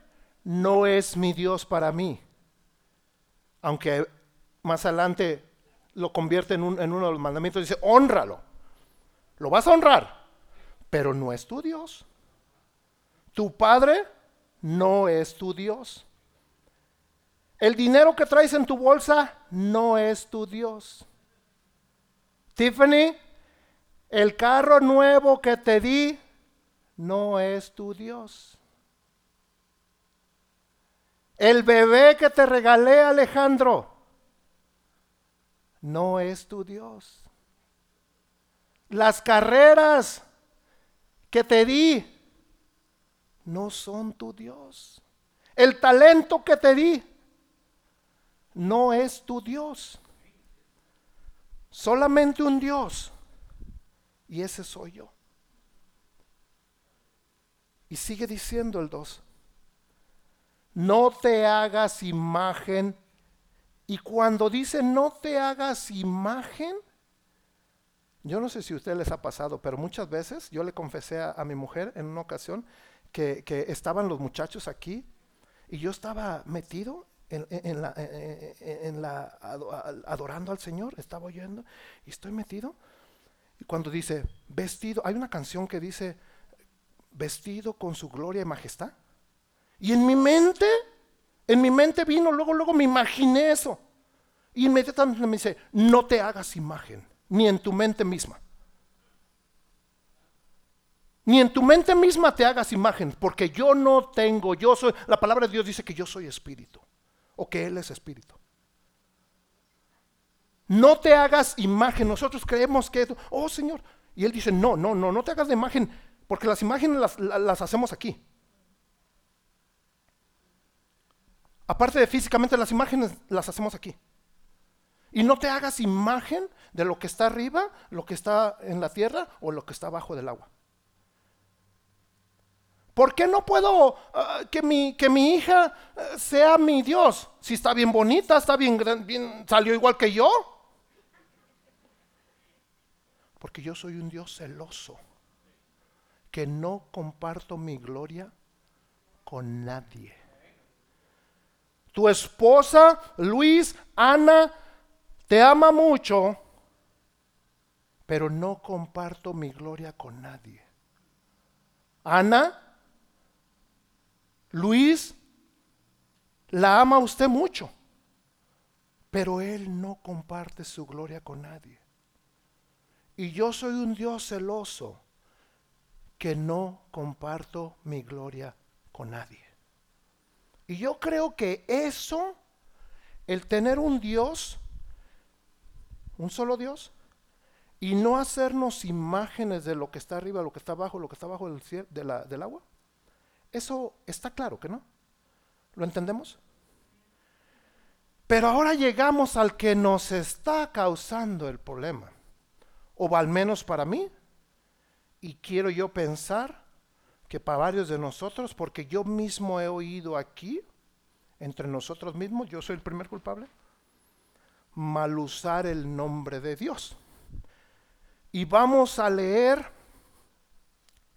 no es mi Dios para mí aunque más adelante lo convierte en, uno de los mandamientos, dice, honralo. Lo vas a honrar, pero no es tu Dios. Tu padre no es tu Dios. El dinero que traes en tu bolsa no es tu Dios. Tiffany, el carro nuevo que te di no es tu Dios. El bebé que te regalé, Alejandro, no es tu Dios. Las carreras que te di no son tu Dios. El talento que te di no es tu Dios. Solamente un Dios. Y ese soy yo. Y sigue diciendo el 2. No te hagas imagen. Y cuando dice no te hagas imagen, yo no sé si a ustedes les ha pasado, pero muchas veces yo le confesé a, mi mujer en una ocasión que, estaban los muchachos aquí y yo estaba metido en, la, en, la, adorando al Señor, estaba oyendo y estoy metido. Y cuando dice vestido, hay una canción que dice vestido con su gloria y majestad. Y en mi mente, en mi mente vino, luego, luego me imaginé eso. Y inmediatamente me dice, no te hagas imagen, ni en tu mente misma. Ni en tu mente misma te hagas imagen, porque yo no tengo, yo soy, la palabra de Dios dice que yo soy espíritu, o que Él es espíritu. No te hagas imagen, nosotros creemos que, oh Señor, y Él dice, no, no, no, no te hagas de imagen, porque las imágenes las, las hacemos aquí. Aparte de físicamente, las imágenes las hacemos aquí. Y no te hagas imagen de lo que está arriba, lo que está en la tierra o lo que está abajo del agua. ¿Por qué no puedo ah, que, mi, que mi hija eh, sea mi Dios? Si está bien bonita, está bien, bien, salió igual que yo. Porque yo soy un Dios celoso, que no comparto mi gloria con nadie. Tu esposa, Luis, Ana, te ama mucho, pero no comparto mi gloria con nadie. Ana, Luis, la ama usted mucho, pero él no comparte su gloria con nadie. Y yo soy un Dios celoso que no comparto mi gloria con nadie. Y yo creo que eso, el tener un Dios, un solo Dios, y no hacernos imágenes de lo que está arriba, lo que está abajo, lo que está abajo del, cielo, del agua, eso está claro que no. ¿Lo entendemos? Pero ahora llegamos al que nos está causando el problema. O al menos para mí. Y quiero yo pensar que para varios de nosotros, porque yo mismo he oído aquí, entre nosotros mismos, yo soy el primer culpable, mal usar el nombre de Dios. Y vamos a leer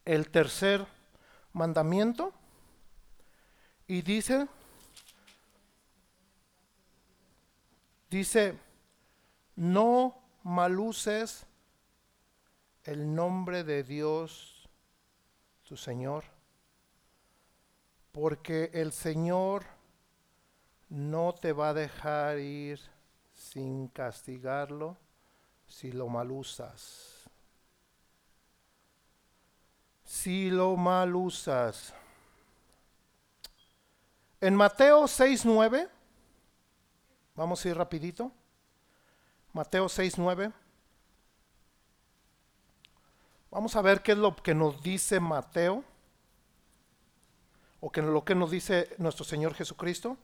el tercer mandamiento y dice, dice, no maluces el nombre de Dios, tu Señor, porque el Señor no te va a dejar ir sin castigarlo si lo malusas si lo mal usas. En Mateo 6.9, vamos a ir rapidito. Mateo 6.9. Vamos a ver qué es lo que nos dice Mateo, o que lo que nos dice nuestro Señor Jesucristo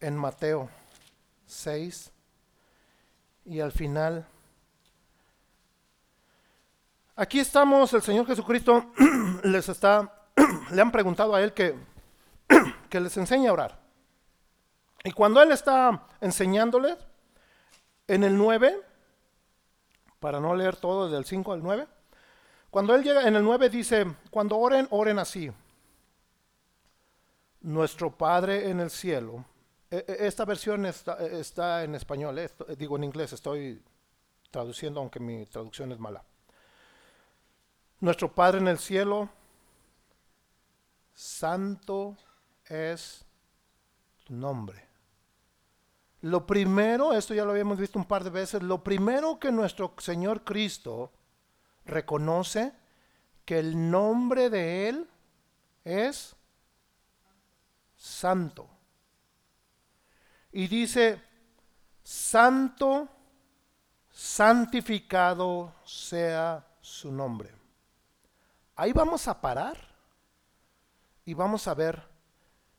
en Mateo 6 y al final Aquí estamos, el Señor Jesucristo les está, le han preguntado a Él que, que les enseñe a orar. Y cuando Él está enseñándoles, en el 9, para no leer todo desde el 5 al 9, cuando Él llega en el 9 dice, cuando oren, oren así. Nuestro Padre en el cielo. E, e, esta versión está, en español, eh, digo en inglés, estoy traduciendo aunque mi traducción es mala. Nuestro Padre en el cielo, santo es tu nombre. Lo primero, esto ya lo habíamos visto un par de veces, lo primero que nuestro Señor Cristo reconoce que el nombre de Él es santo. Y dice, santo, santificado sea su nombre. Ahí vamos a parar y vamos a ver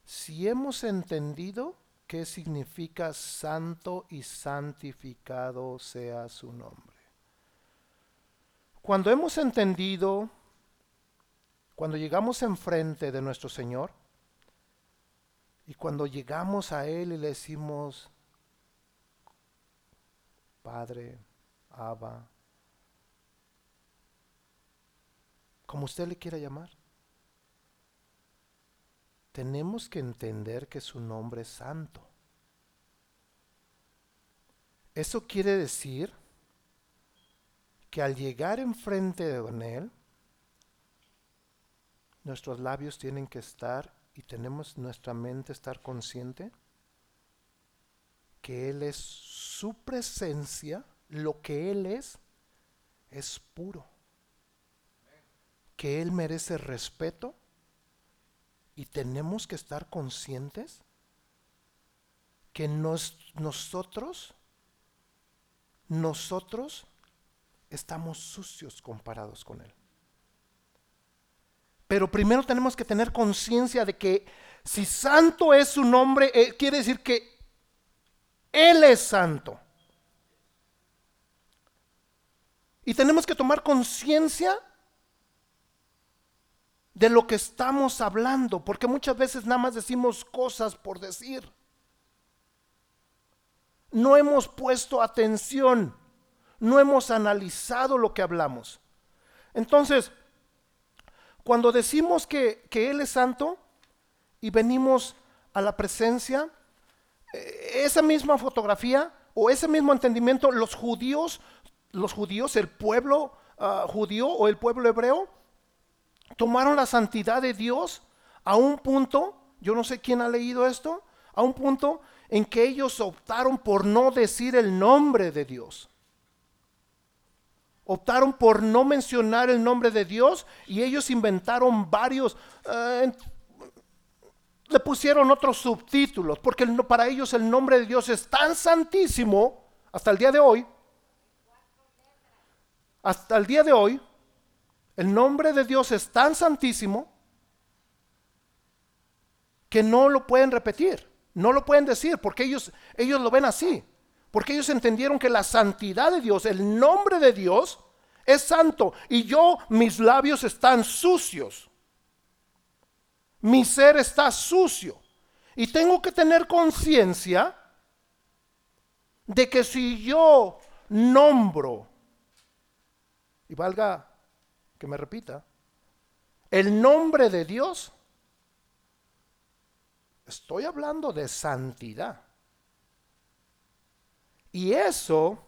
si hemos entendido qué significa santo y santificado sea su nombre. Cuando hemos entendido, cuando llegamos enfrente de nuestro Señor, y cuando llegamos a Él y le decimos, Padre, Abba, como usted le quiera llamar, tenemos que entender que su nombre es santo. Eso quiere decir que al llegar enfrente de Él, nuestros labios tienen que estar y tenemos nuestra mente estar consciente que Él es su presencia, lo que Él es, es puro. Que Él merece respeto y tenemos que estar conscientes que nosotros, nosotros estamos sucios comparados con Él. Pero primero tenemos que tener conciencia de que si santo es su nombre, eh, quiere decir que Él es santo. Y tenemos que tomar conciencia de lo que estamos hablando, porque muchas veces nada más decimos cosas por decir. No hemos puesto atención, no hemos analizado lo que hablamos. Entonces, cuando decimos que, que Él es santo y venimos a la presencia, eh, esa misma fotografía o ese mismo entendimiento, los judíos, los judíos, el pueblo ah, judío o el pueblo hebreo, tomaron la santidad de Dios a un punto, yo no sé quién ha leído esto, a un punto en que ellos optaron por no decir el nombre de Dios. Optaron por no mencionar el nombre de Dios y ellos inventaron varios, eh, le pusieron otros subtítulos, porque para ellos el nombre de Dios es tan santísimo hasta el día de hoy, hasta el día de hoy, el nombre de Dios es tan santísimo que no lo pueden repetir, no lo pueden decir, porque ellos, ellos lo ven así, porque ellos entendieron que la santidad de Dios, el nombre de Dios, es santo y yo, mis labios están sucios, mi ser está sucio. Y tengo que tener conciencia de que si yo nombro, y valga que me repita, el nombre de Dios, estoy hablando de santidad. Y eso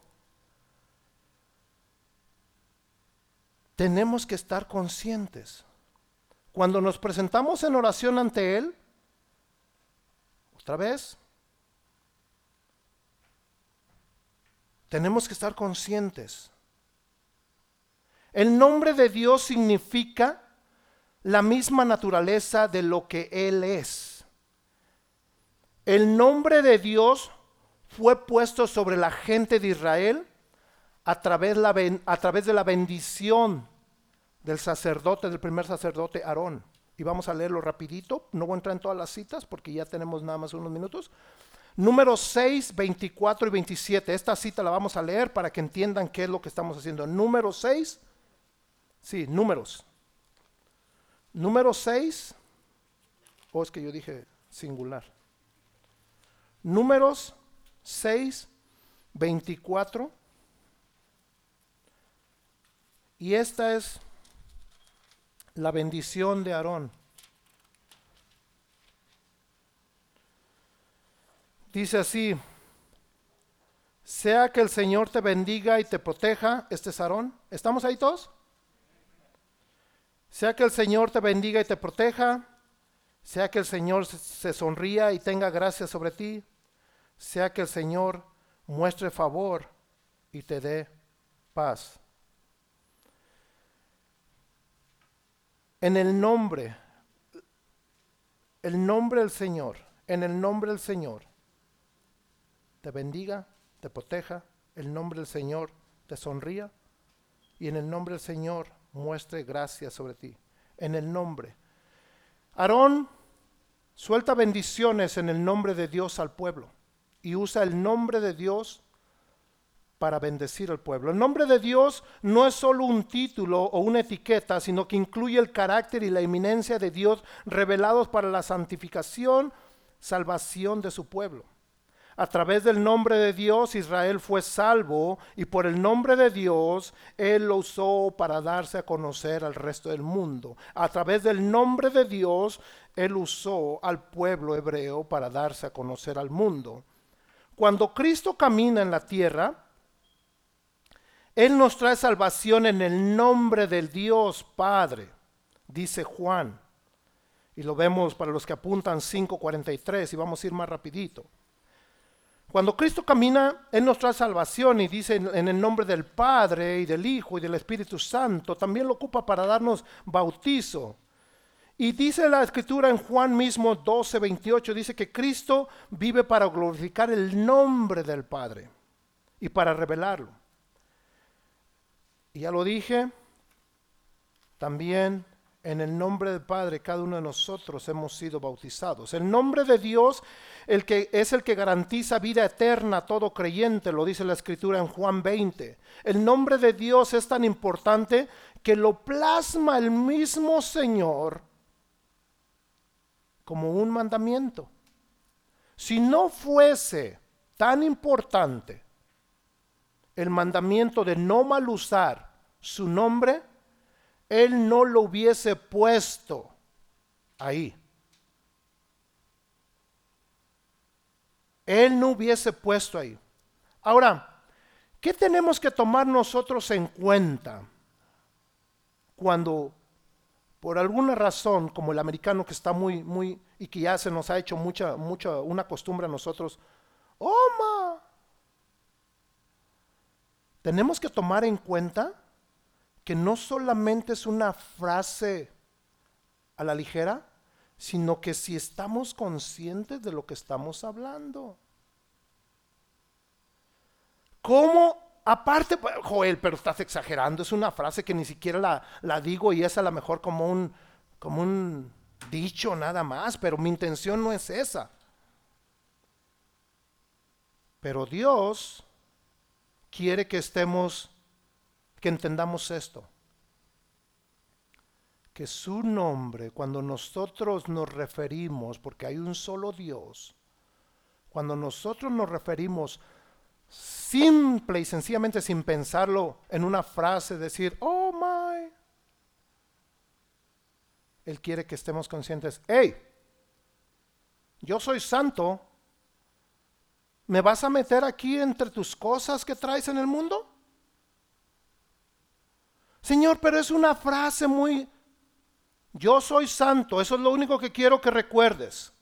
tenemos que estar conscientes. Cuando nos presentamos en oración ante Él, otra vez, tenemos que estar conscientes el nombre de Dios significa la misma naturaleza de lo que Él es. El nombre de Dios fue puesto sobre la gente de Israel a través, de la bendición del sacerdote, del primer sacerdote Aarón. Y vamos a leerlo rapidito, no voy a entrar en todas las citas porque ya tenemos nada más unos minutos. Números 6, 24 y 27. Esta cita la vamos a leer para que entiendan qué es lo que estamos haciendo. Número 6, Sí, números. Número 6, o es que yo dije singular. Números 6, 24. Y esta es la bendición de Aarón. Dice así, sea que el Señor te bendiga y te proteja, este es Aarón. ¿Estamos ahí todos? Sea que el Señor te bendiga y te proteja, Sea que el Señor se sonría y tenga gracia sobre ti. Sea que el Señor muestre favor y te dé paz. En el nombre, el nombre del Señor, en el nombre del Señor, te bendiga, te proteja, el nombre del Señor te sonría y en el nombre del Señor muestre gracia sobre ti. En el nombre. Aarón suelta bendiciones en el nombre de Dios al pueblo y usa el nombre de Dios para bendecir al pueblo. El nombre de Dios no es solo un título o una etiqueta, sino que incluye el carácter y la eminencia de Dios revelados para la santificación, salvación de su pueblo. A través del nombre de Dios Israel fue salvo y por el nombre de Dios Él lo usó para darse a conocer al resto del mundo. A través del nombre de Dios Él usó al pueblo hebreo para darse a conocer al mundo. Cuando Cristo camina en la tierra, él nos trae salvación en el nombre del Dios Padre, dice Juan. Y lo vemos para los que apuntan 5.43 y vamos a ir más rapidito. Cuando Cristo camina, nos trae salvación y dice en el nombre del Padre y del Hijo y del Espíritu Santo. También lo ocupa para darnos bautizo. Y dice la escritura en Juan mismo 12.28, dice que Cristo vive para glorificar el nombre del Padre y para revelarlo. Y ya lo dije, también en el nombre del Padre cada uno de nosotros hemos sido bautizados. El nombre de Dios el que es el que garantiza vida eterna a todo creyente, lo dice la escritura en Juan 20. El nombre de Dios es tan importante que lo plasma el mismo Señor como un mandamiento. Si no fuese tan importante el mandamiento de no mal usar su nombre, Él no lo hubiese puesto ahí. Él no hubiese puesto ahí. Ahora, ¿qué tenemos que tomar nosotros en cuenta cuando por alguna razón, como el americano que está muy, muy, y que ya se nos ha hecho mucha, mucha, una costumbre a nosotros, ¡Oma! Tenemos que tomar en cuenta que no solamente es una frase a la ligera, sino que si estamos conscientes de lo que estamos hablando. ¿Cómo? Aparte, Joel, pero estás exagerando, es una frase que ni siquiera la, la digo y es a lo mejor como un, como un dicho nada más, pero mi intención no es esa. Pero Dios quiere que estemos, que entendamos esto. Que su nombre, cuando nosotros nos referimos, porque hay un solo Dios, cuando nosotros nos referimos simple y sencillamente sin pensarlo en una frase, decir, oh my, Él quiere que estemos conscientes, hey, yo soy santo, ¿Me vas a meter aquí entre tus cosas que traes en el mundo? Señor, pero es una frase muy... Yo soy santo, eso es lo único que quiero que recuerdes.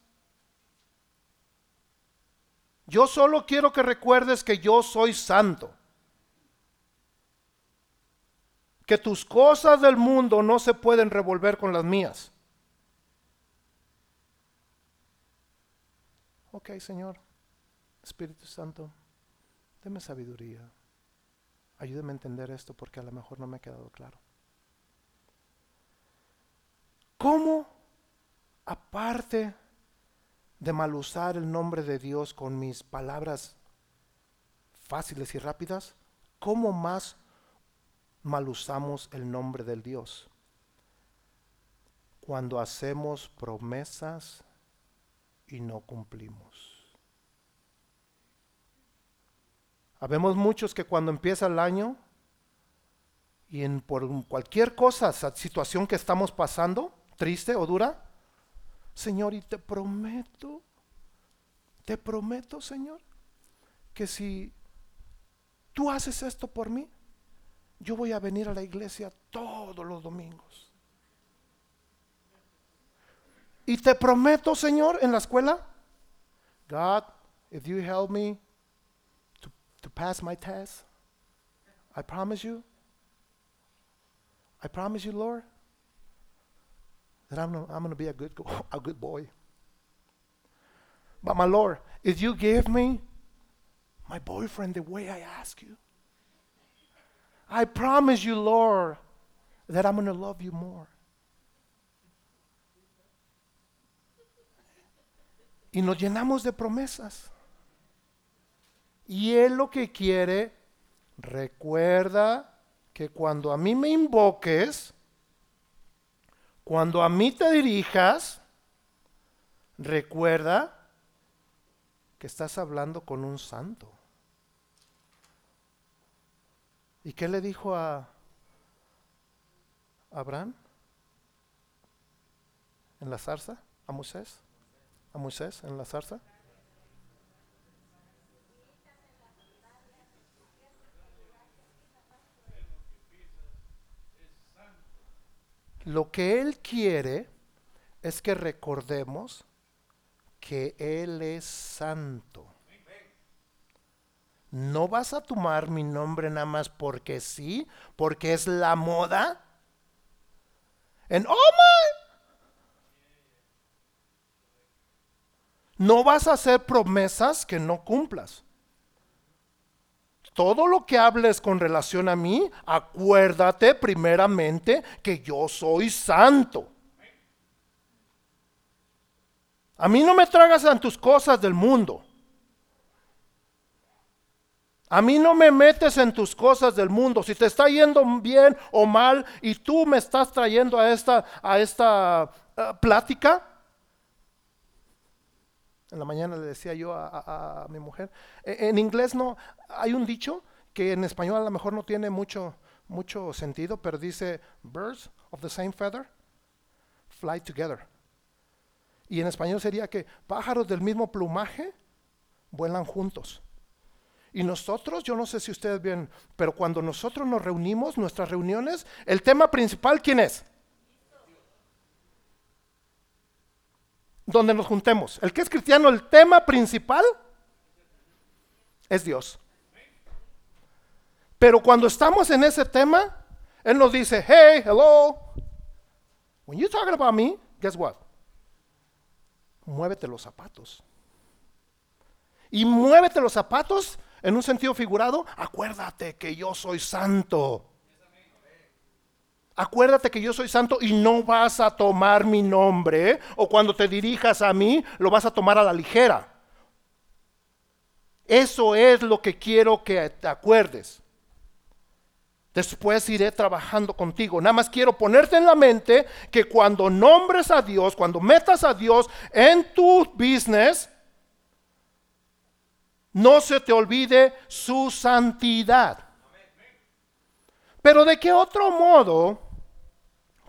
Yo solo quiero que recuerdes que yo soy santo. Que tus cosas del mundo no se pueden revolver con las mías. Ok, Señor. Espíritu Santo, deme sabiduría. Ayúdame a entender esto porque a lo mejor no me ha quedado claro. ¿Cómo, aparte de mal usar el nombre de Dios con mis palabras fáciles y rápidas, cómo más mal usamos el nombre del Dios? Cuando hacemos promesas y no cumplimos. Habemos muchos que cuando empieza el año y en, por cualquier cosa, situación que estamos pasando, triste o dura, Señor, y te prometo, te prometo, Señor, que si tú haces esto por mí, yo voy a venir a la iglesia todos los domingos. Y te prometo, Señor, en la escuela, God, if you help me to, pass my test, I promise you, I promise you, Lord, that I'm, I'm going to be a good, a good boy. But my Lord, if you give me my boyfriend the way I ask you, I promise you, Lord, that I'm going to love you more. Y nos llenamos de promesas. Y Él lo que quiere, recuerda que cuando a mí me invoques, cuando a mí te dirijas, recuerda que estás hablando con un santo. ¿Y qué le dijo a Abraham? ¿En la zarza? ¿A Moisés? ¿A Moisés en la zarza? Lo que Él quiere es que recordemos que Él es santo. No vas a tomar mi nombre nada más porque sí, porque es la moda. En oh. No vas a hacer promesas que no cumplas. Todo lo que hables con relación a mí, acuérdate primeramente que yo soy santo. A mí no me tragas en tus cosas del mundo. A mí no me metes en tus cosas del mundo. Si te está yendo bien o mal y tú me estás trayendo a esta, a esta eh, plática. En la mañana le decía yo a, mi mujer, e- en inglés no, hay un dicho que en español a lo mejor no tiene mucho, mucho sentido, pero dice, birds of the same feather fly together. Y en español sería que pájaros del mismo plumaje vuelan juntos. Y nosotros, yo no sé si ustedes ven, pero cuando nosotros nos reunimos, nuestras reuniones, el tema principal, ¿quién es? Donde nos juntemos. El que es cristiano, el tema principal es Dios. Pero cuando estamos en ese tema, Él nos dice, hey, hello. When you're talking about me, guess what? Muévete los zapatos. Y muévete los zapatos en un sentido figurado. Acuérdate que yo soy santo. Acuérdate que yo soy santo y no vas a tomar mi nombre o cuando te dirijas a mí lo vas a tomar a la ligera. Eso es lo que quiero que te acuerdes. Después iré trabajando contigo. Nada más quiero ponerte en la mente que cuando nombres a Dios, cuando metas a Dios en tu business, no se te olvide su santidad. Pero de qué otro modo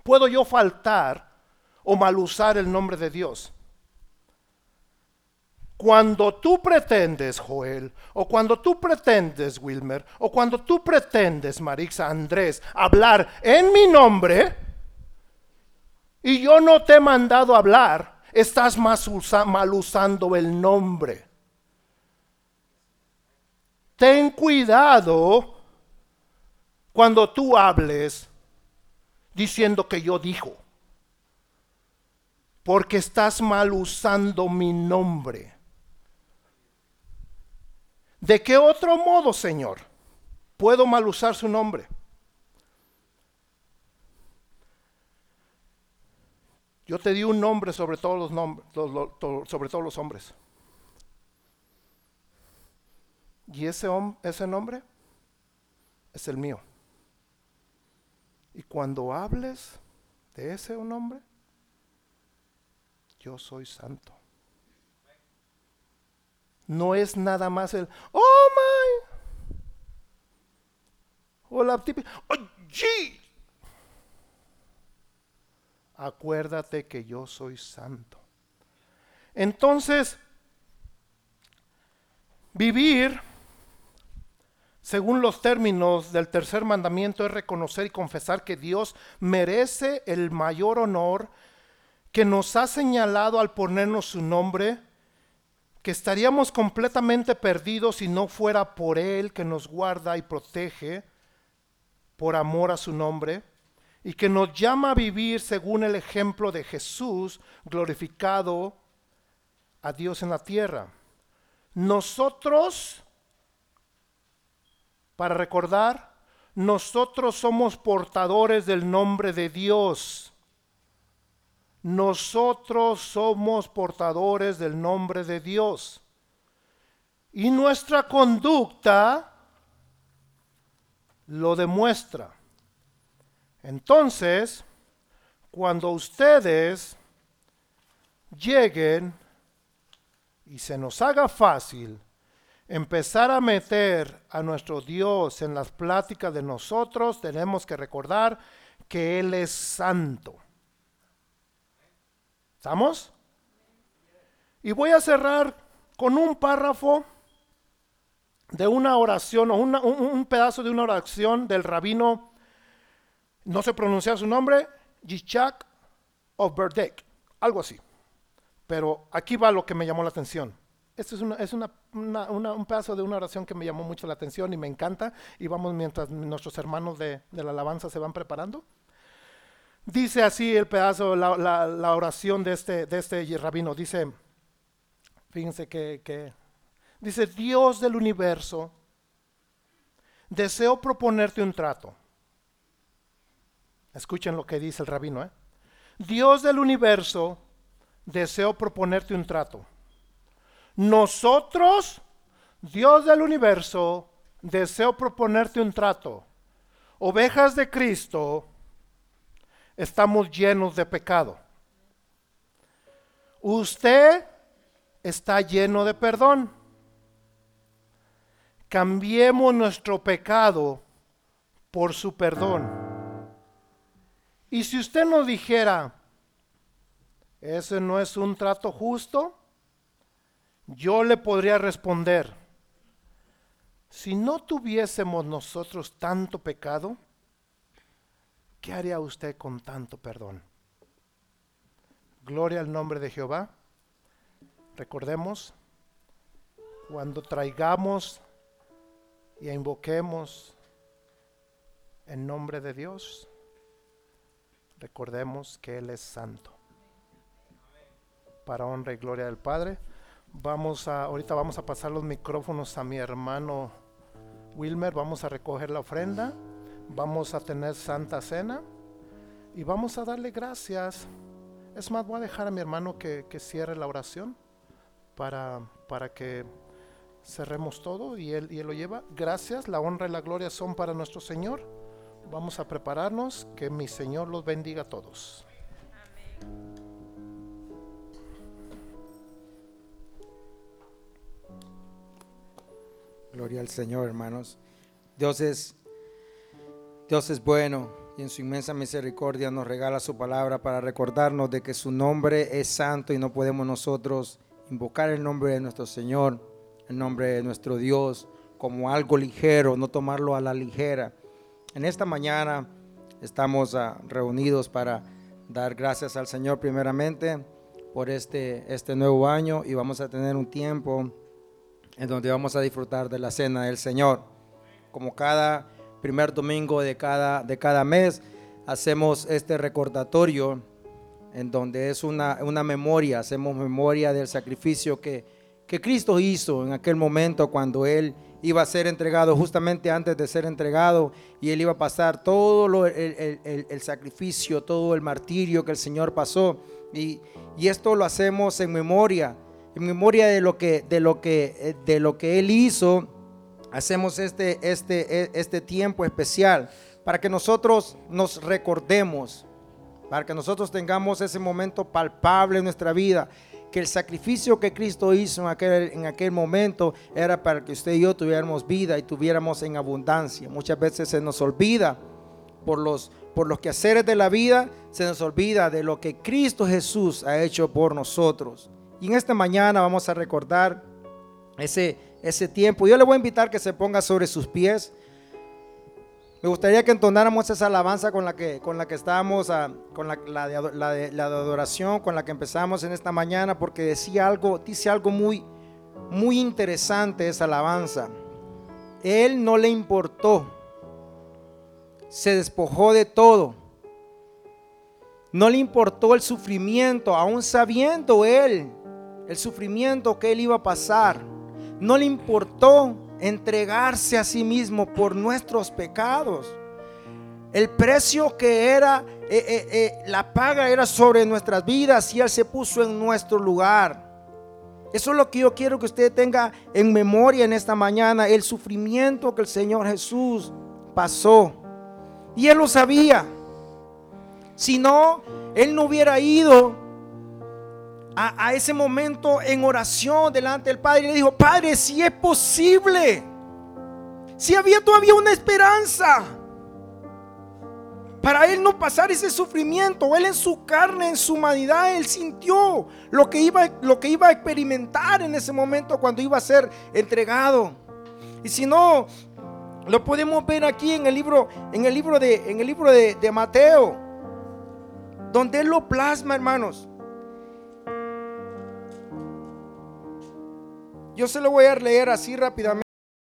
puedo yo faltar o mal usar el nombre de Dios? Cuando tú pretendes, Joel, o cuando tú pretendes, Wilmer, o cuando tú pretendes, Marixa Andrés, hablar en mi nombre, y yo no te he mandado hablar, estás mal usando el nombre. Ten cuidado cuando tú hables diciendo que yo dijo, porque estás mal usando mi nombre. ¿De qué otro modo, Señor, puedo mal usar su nombre? Yo te di un nombre sobre todos los nombres, sobre todos los hombres. Y ese, ese nombre es el mío. Y cuando hables de ese nombre, yo soy santo. No es nada más el, oh my, o la típica, oh. Acuérdate que yo soy santo. Entonces, vivir según los términos del tercer mandamiento es reconocer y confesar que Dios merece el mayor honor, que nos ha señalado al ponernos su nombre, que estaríamos completamente perdidos si no fuera por Él que nos guarda y protege por amor a su nombre, y que nos llama a vivir según el ejemplo de Jesús glorificado a Dios en la tierra. Nosotros, para recordar, nosotros somos portadores del nombre de Dios. Nosotros somos portadores del nombre de Dios. Y nuestra conducta lo demuestra. Entonces, cuando ustedes lleguen y se nos haga fácil empezar a meter a nuestro Dios en las pláticas de nosotros, tenemos que recordar que Él es santo. ¿Estamos? Y voy a cerrar con un párrafo de una oración o un, pedazo de una oración del rabino, no se pronuncia su nombre, Yitzhak of Berdek, algo así. Pero aquí va lo que me llamó la atención. Esto es, es un pedazo de una oración que me llamó mucho la atención y me encanta. Y vamos mientras nuestros hermanos de, la alabanza se van preparando. Dice así el pedazo, la, oración de este, de este rabino. Dice, fíjense que, dice, Dios del universo, deseo proponerte un trato. Escuchen lo que dice el rabino. ¿eh? Dios del universo, deseo proponerte un trato. Nosotros, Dios del universo, deseo proponerte un trato. Ovejas de Cristo, estamos llenos de pecado. Usted está lleno de perdón. Cambiemos nuestro pecado por su perdón. Y si usted nos dijera, ese no es un trato justo, yo le podría responder, si no tuviésemos nosotros tanto pecado, ¿qué haría usted con tanto perdón? Gloria al nombre de Jehová. Recordemos, cuando traigamos y invoquemos en nombre de Dios, recordemos que Él es santo. Para honra y gloria del Padre. Vamos a, ahorita vamos a pasar los micrófonos a mi hermano Wilmer, vamos a recoger la ofrenda, vamos a tener santa cena y vamos a darle gracias. Es más, voy a dejar a mi hermano que, cierre la oración para, para que cerremos todo y él, y él lo lleva. Gracias, la honra y la gloria son para nuestro Señor. Vamos a prepararnos, que mi Señor los bendiga a todos. Gloria al Señor, hermanos. Dios es, Dios es bueno y en su inmensa misericordia nos regala su palabra para recordarnos de que su nombre es santo y no podemos nosotros invocar el nombre de nuestro Señor, el nombre de nuestro Dios, como algo ligero, no tomarlo a la ligera. En esta mañana estamos ah, reunidos para dar gracias al Señor primeramente por este, este nuevo año y vamos a tener un tiempo en donde vamos a disfrutar de la cena del Señor. Como cada primer domingo de cada, de cada mes, hacemos este recordatorio en donde es una, una memoria, hacemos memoria del sacrificio que, que Cristo hizo en aquel momento cuando Él iba a ser entregado, justamente antes de ser entregado, y Él iba a pasar todo lo, el, el, el, sacrificio, todo el martirio que el Señor pasó. Y, y esto lo hacemos en memoria en memoria de lo que, de lo que, eh, de lo que Él hizo, hacemos este, este, e, este tiempo especial para que nosotros nos recordemos, para que nosotros tengamos ese momento palpable en nuestra vida, que el sacrificio que Cristo hizo en aquel, en aquel momento era para que usted y yo tuviéramos vida y tuviéramos en abundancia. Muchas veces se nos olvida por los, por los quehaceres de la vida, se nos olvida de lo que Cristo Jesús ha hecho por nosotros. Y en esta mañana vamos a recordar ese, ese tiempo. Yo le voy a invitar que se ponga sobre sus pies. Me gustaría que entonáramos esa alabanza con la que, con la que estábamos, ah, con la, de, la de- la de adoración, con la que empezamos en esta mañana, porque decía algo, dice algo muy, muy interesante esa alabanza. Él no le importó, se despojó de todo. No le importó el sufrimiento, aún sabiendo él el sufrimiento que él iba a pasar. No le importó entregarse a sí mismo por nuestros pecados. El precio que era, eh, eh, eh, la paga era sobre nuestras vidas y Él se puso en nuestro lugar. Eso es lo que yo quiero que usted tenga en memoria en esta mañana, el sufrimiento que el Señor Jesús pasó. Y Él lo sabía. Si no, Él no hubiera ido a, ese momento en oración delante del Padre le dijo, Padre, si es posible, si había todavía una esperanza para él no pasar ese sufrimiento, él en su carne, en su humanidad, él sintió lo que iba, lo que iba a experimentar en ese momento cuando iba a ser entregado. Y si no, lo podemos ver aquí en el libro, en el libro de, en el libro de, de Mateo, donde él lo plasma, hermanos. Yo se lo voy a leer así rápidamente.